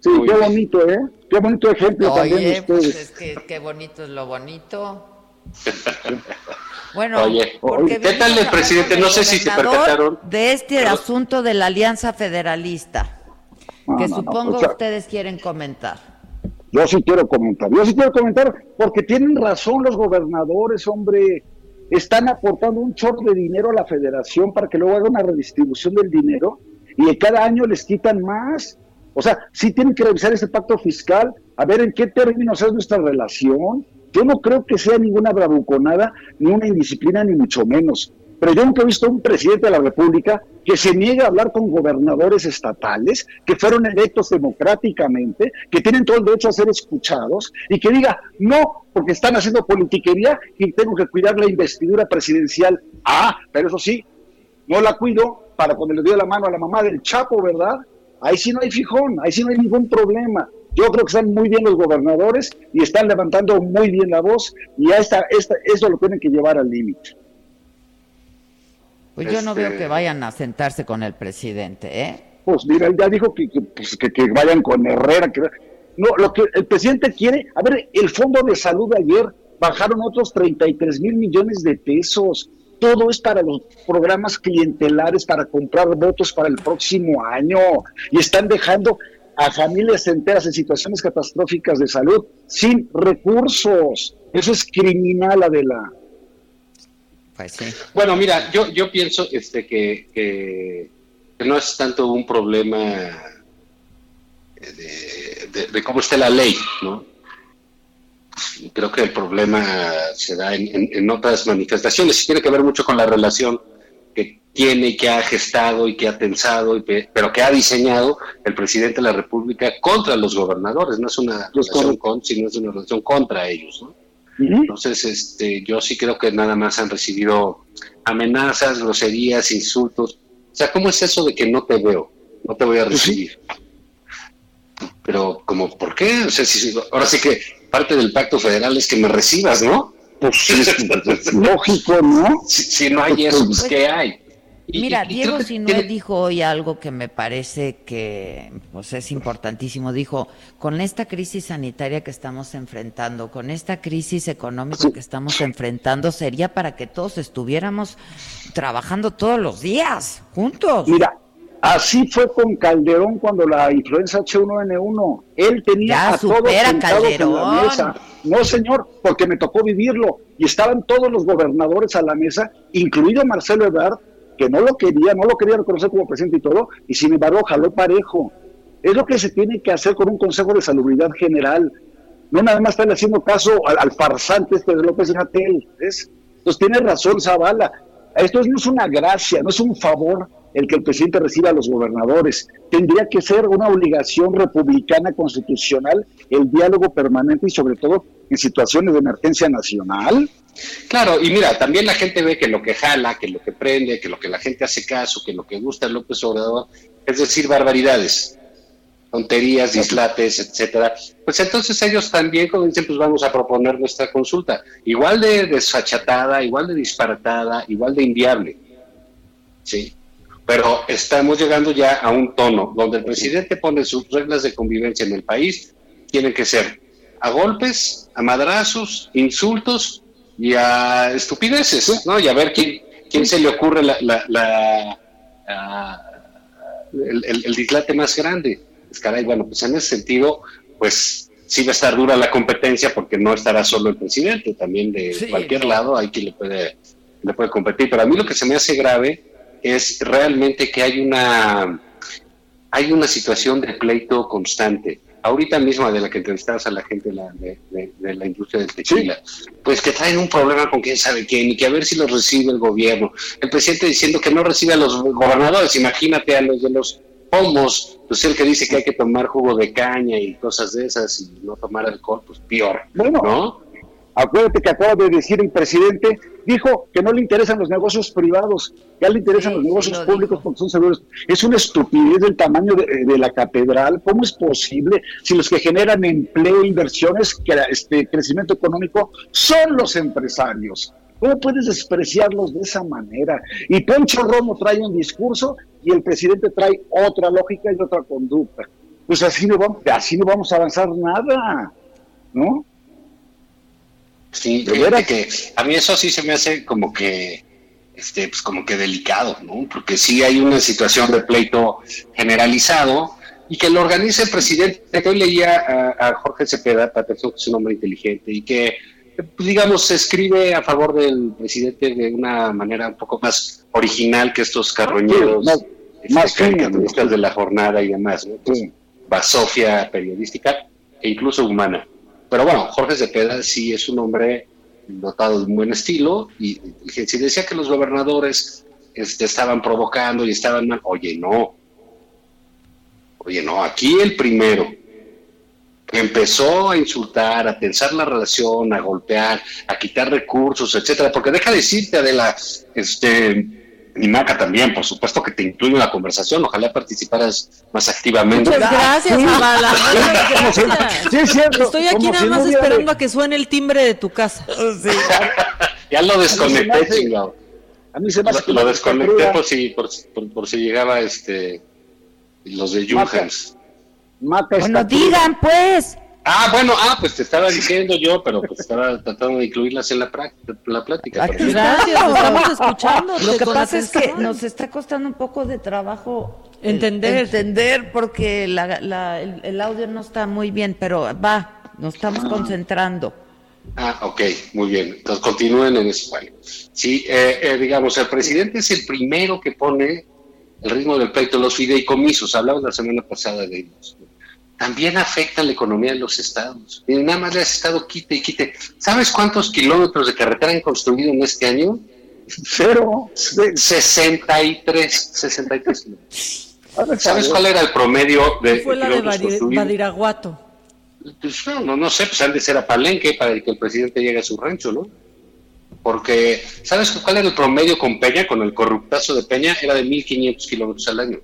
Sí, qué bonito, ¿eh? Qué bonito ejemplo Oye, también pues ustedes. es que qué bonito es lo bonito. Bueno, Oye, ¿qué tal el presidente? No sé si se percataron. De este asunto de la Alianza Federalista, que supongo ustedes quieren comentar. Yo sí quiero comentar, yo sí quiero comentar, porque tienen razón los gobernadores, hombre. Están aportando un chorro de dinero a la federación para que luego haga una redistribución del dinero y cada año les quitan más. O sea, sí tienen que revisar ese pacto fiscal, a ver en qué términos es nuestra relación. Yo no creo que sea ninguna bravuconada, ni una indisciplina, ni mucho menos. Pero yo nunca he visto a un presidente de la República que se niegue a hablar con gobernadores estatales que fueron electos democráticamente, que tienen todo el derecho a ser escuchados y que diga, no, porque están haciendo politiquería y tengo que cuidar la investidura presidencial. Ah, pero eso sí, no la cuido para cuando le dio la mano a la mamá del Chapo, ¿verdad? Ahí sí no hay fijón, ahí sí no hay ningún problema. Yo creo que están muy bien los gobernadores y están levantando muy bien la voz y a esta, esta, eso lo tienen que llevar al límite. Pues yo no veo que vayan a sentarse con el presidente, ¿eh? Pues mira, él ya dijo que, que, pues, que, que vayan con Herrera. Que, no, lo que el presidente quiere, a ver, el Fondo de Salud ayer bajaron otros 33 mil millones de pesos. Todo es para los programas clientelares, para comprar votos para el próximo año. Y están dejando a familias enteras en situaciones catastróficas de salud sin recursos. Eso es criminal, Adela. Pues sí. Bueno, mira, yo, yo pienso este, que, que, no es tanto un problema de, de, cómo esté la ley, ¿no? Creo que el problema se da en, en, otras manifestaciones y tiene que ver mucho con la relación que tiene, que ha gestado y que ha pensado, y pero que ha diseñado el presidente de la República contra los gobernadores. No es una relación con, sino es una relación contra ellos, ¿no? Entonces, este, yo sí creo que nada más han recibido amenazas, groserías, insultos. O sea, ¿cómo es eso de que no te veo? No te voy a recibir. Pero, como, ¿por qué? O sea, si, ahora sí que parte del pacto federal es que me recibas, ¿no? Pues sí, es lógico, ¿no? Si, si no hay eso, pues, ¿qué hay? Mira, Diego Sinué dijo hoy algo que me parece que pues es importantísimo. Dijo, con esta crisis sanitaria que estamos enfrentando, con esta crisis económica que estamos enfrentando, sería para que todos estuviéramos trabajando todos los días, juntos. Mira, así fue con Calderón cuando la influenza H1N1. Él tenía a todos sentados en la mesa. No, señor, porque me tocó vivirlo. Y estaban todos los gobernadores a la mesa, incluido Marcelo Ebrard, que no lo quería, no lo quería reconocer como presidente y todo, y sin embargo jaló parejo. Es lo que se tiene que hacer con un Consejo de Salubridad General. No nada más estarle haciendo caso al, farsante este de López Gatel. ¿ves? Entonces tiene razón Zavala. Esto no es una gracia, no es un favor el que el presidente reciba a los gobernadores. Tendría que ser una obligación republicana constitucional el diálogo permanente y sobre todo en situaciones de emergencia nacional. Claro, y mira, también la gente ve que lo que jala, que lo que prende, que lo que la gente hace caso, que lo que gusta a López Obrador, es decir, barbaridades, tonterías, dislates, etcétera. Pues entonces ellos también, como dicen, pues vamos a proponer nuestra consulta. Igual de desfachatada, igual de disparatada, igual de inviable. Sí. Pero estamos llegando ya a un tono donde el presidente pone sus reglas de convivencia en el país, tienen que ser a golpes, a madrazos, insultos y a estupideces, ¿no? Y a ver quién, quién se le ocurre la, la, el, dislate más grande. Pues caray, bueno, pues en ese sentido, pues sí va a estar dura la competencia porque no estará solo el presidente, también de cualquier lado hay quien le puede, le puede competir. Pero a mí lo que se me hace grave es realmente que hay una, hay una situación de pleito constante ahorita mismo de la que entrevistabas a la gente de la, de, la industria del tequila, pues que traen un problema con quién sabe quién y que a ver si los recibe el gobierno. El presidente diciendo que no recibe a los gobernadores, imagínate a los de los pomos, pues el que dice que hay que tomar jugo de caña y cosas de esas y no tomar alcohol, pues peor, ¿no? Acuérdate que acaba de decir el presidente, dijo que no le interesan los negocios privados, ya le interesan los negocios públicos porque son seguros. Es una estupidez del tamaño de, la catedral. ¿Cómo es posible si los que generan empleo, inversiones, este crecimiento económico son los empresarios? ¿Cómo puedes despreciarlos de esa manera? Y Poncho Romo trae un discurso y el presidente trae otra lógica y otra conducta. Pues así no vamos, así no vamos a avanzar nada, ¿no? Sí, fíjate que a mí eso sí se me hace como que, este, pues como que delicado, ¿no? Porque sí hay una situación de pleito generalizado y que lo organiza el presidente. Hoy leía a, Jorge Cepeda, para que es un hombre inteligente y que, pues, digamos, se escribe a favor del presidente de una manera un poco más original que estos carroñeros, más, caricaturistas de la jornada y demás, ¿no? basofia periodística e incluso humana. Pero bueno, Jorge Cepeda sí es un hombre dotado de un buen estilo y, si decía que los gobernadores este, estaban provocando y estaban mal, oye, no. Oye, no, aquí el primero que empezó a insultar, a tensar la relación, a golpear, a quitar recursos, etcétera, porque deja de decirte, la este, y Maca también, por supuesto que te incluyo en la conversación. Ojalá participaras más activamente. Muchas gracias, Zavala. Sí, es cierto. Estoy aquí nada más esperando a que suene el timbre de tu casa. ya lo desconecté, chingado. A mí se me hace Lo, desconecté por si, por, por, si llegaba este los de Junghans. Bueno, digan pues. Ah, bueno, ah, pues te estaba diciendo yo, pero pues estaba tratando de incluirlas en la, la plática. Gracias, estamos escuchando. Lo que pasa es que nos está costando un poco de trabajo entender, entender porque el, audio no está muy bien, pero va, nos estamos ah. concentrando. Ah, ok, muy bien. Entonces continúen en eso. Sí, eh, eh, digamos, el presidente es el primero que pone el ritmo del pleito, los fideicomisos. Hablamos la semana pasada de ellos también afecta la economía de los estados. Y nada más le has estado quite y quite. ¿Sabes cuántos kilómetros de carretera han construido en este año? Cero. 63, 63 kilómetros. ¿Sabes cuál era el promedio de Fue la de Badiraguato. Pues no, no, sé, pues han de ser a Palenque para que el presidente llegue a su rancho, ¿no? Porque, ¿sabes cuál era el promedio con Peña, con el corruptazo de Peña? Era de 1.500 kilómetros al año.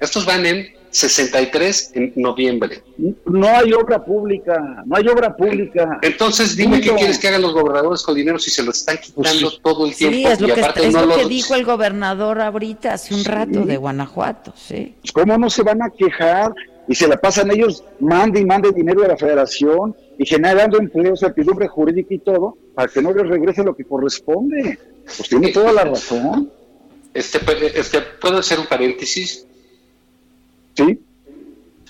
Estos van en 63 en noviembre. No hay obra pública, no hay obra pública. Entonces dime qué quieres que hagan los gobernadores con dinero si se lo están pues quitando todo el tiempo. Sí, es lo, que, dijo el gobernador ahorita, hace un rato, de Guanajuato, sí. ¿Cómo no se van a quejar? Y se la pasan ellos, mande y mande dinero a la federación y generando empleo, certidumbre jurídica y todo, para que no les regrese lo que corresponde. Pues tiene toda la razón. Este, este, ¿Puedo hacer un paréntesis? Sí.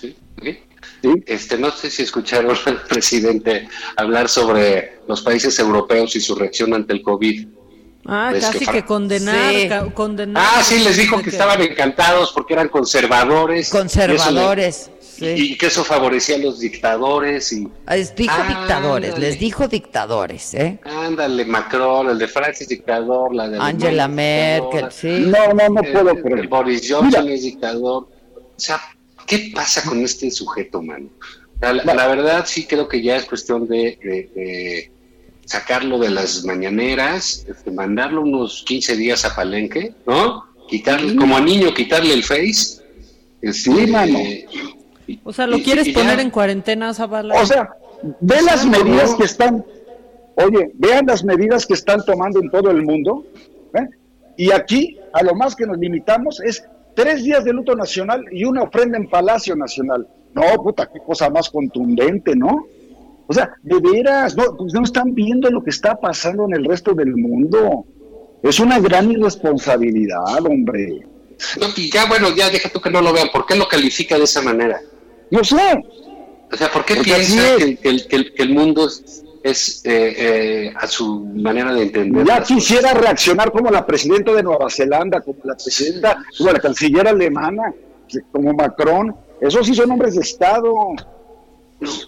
Sí. Este, no sé si escucharon al presidente hablar sobre los países europeos y su reacción ante el COVID. Ah, casi que, condenar, condenar. Ah, sí, les dijo que, estaban encantados porque eran conservadores. Conservadores. Y, que eso favorecía a los dictadores. y Les dijo dictadores, les dijo dictadores, ¿eh? Ándale, Macron, el de Francia es dictador, la de Angela Merkel, sí. No, no, no puedo creer. Boris Johnson es dictador. O sea, ¿qué pasa con este sujeto, mano? La, verdad sí creo que ya es cuestión de, sacarlo de las mañaneras, este, mandarlo unos 15 días a Palenque, ¿no? Quitarle, como a niño, quitarle el face. Este, sí, mano. o sea, ¿lo quieres poner en cuarentena, Zavala? O sea, ve las medidas que están, oye, vean las medidas que están tomando en todo el mundo. ¿eh? Y aquí, a lo más que nos limitamos es tres días de luto nacional y una ofrenda en Palacio Nacional. No, puta, qué cosa más contundente, ¿no? O sea, de veras, no, pues no están viendo lo que está pasando en el resto del mundo. Es una gran irresponsabilidad, hombre. No, y ya, bueno, ya deja tú que no lo vean. ¿Por qué lo califica de esa manera? No sé. O sea, ¿por qué piensa que, que, el mundo es, eh, eh, a su manera de entender? Ya quisiera reaccionar como la presidenta de Nueva Zelanda, como la presidenta, como la canciller alemana, como Macron. Esos sí son hombres de Estado.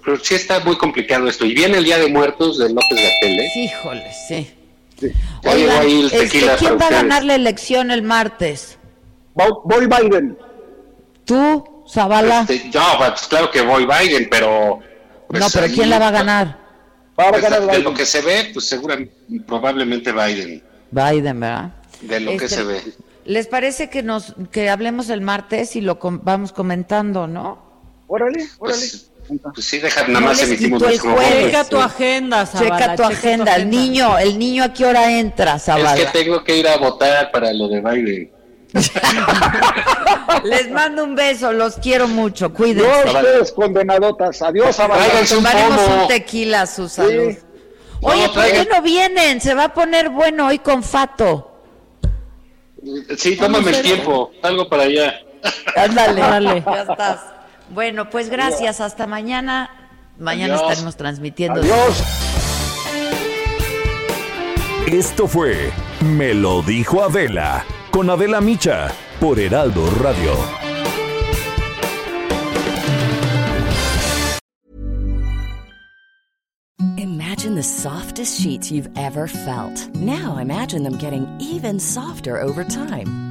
pero sí está muy complicado esto. Y viene el Día de Muertos de López Gatel, ¿eh? Híjole, sí. ¿Quién va a ganar la elección el martes? Voy Biden. ¿Tú, Zavala? Este, no, pues claro que voy Biden, pero... Pues, no, pero ¿quién la va a ganar? Va a pues, ganar de, lo que se ve, pues seguramente, probablemente Biden. Biden, ¿verdad? De lo que este, se ve. ¿Les parece que nos que hablemos el martes y lo vamos comentando, no? Órale, órale. Pues sí, deja, nada más emitimos nuestro Checa tu agenda, Zabala. Checa tu agenda. El niño, el niño a qué hora entra, Zabala. Es que tengo que ir a votar para lo de Biden. Les mando un beso, los quiero mucho, cuídense. Dios, ustedes condenadotas, adiós, Zabala. Tomaremos un tequila a su salud. Oye, ¿por qué no vienen? Se va a poner bueno hoy con Fato. Sí, tómame el tiempo, algo para allá. Ándale, Dale. ya estás. Bueno, pues gracias. Hasta mañana. Mañana estaremos transmitiendo. Adiós. Esto fue Me lo dijo Adela con Adela Micha por Heraldo Radio. Imagine the softest sheets you've ever felt. Now imagine them getting even softer over time.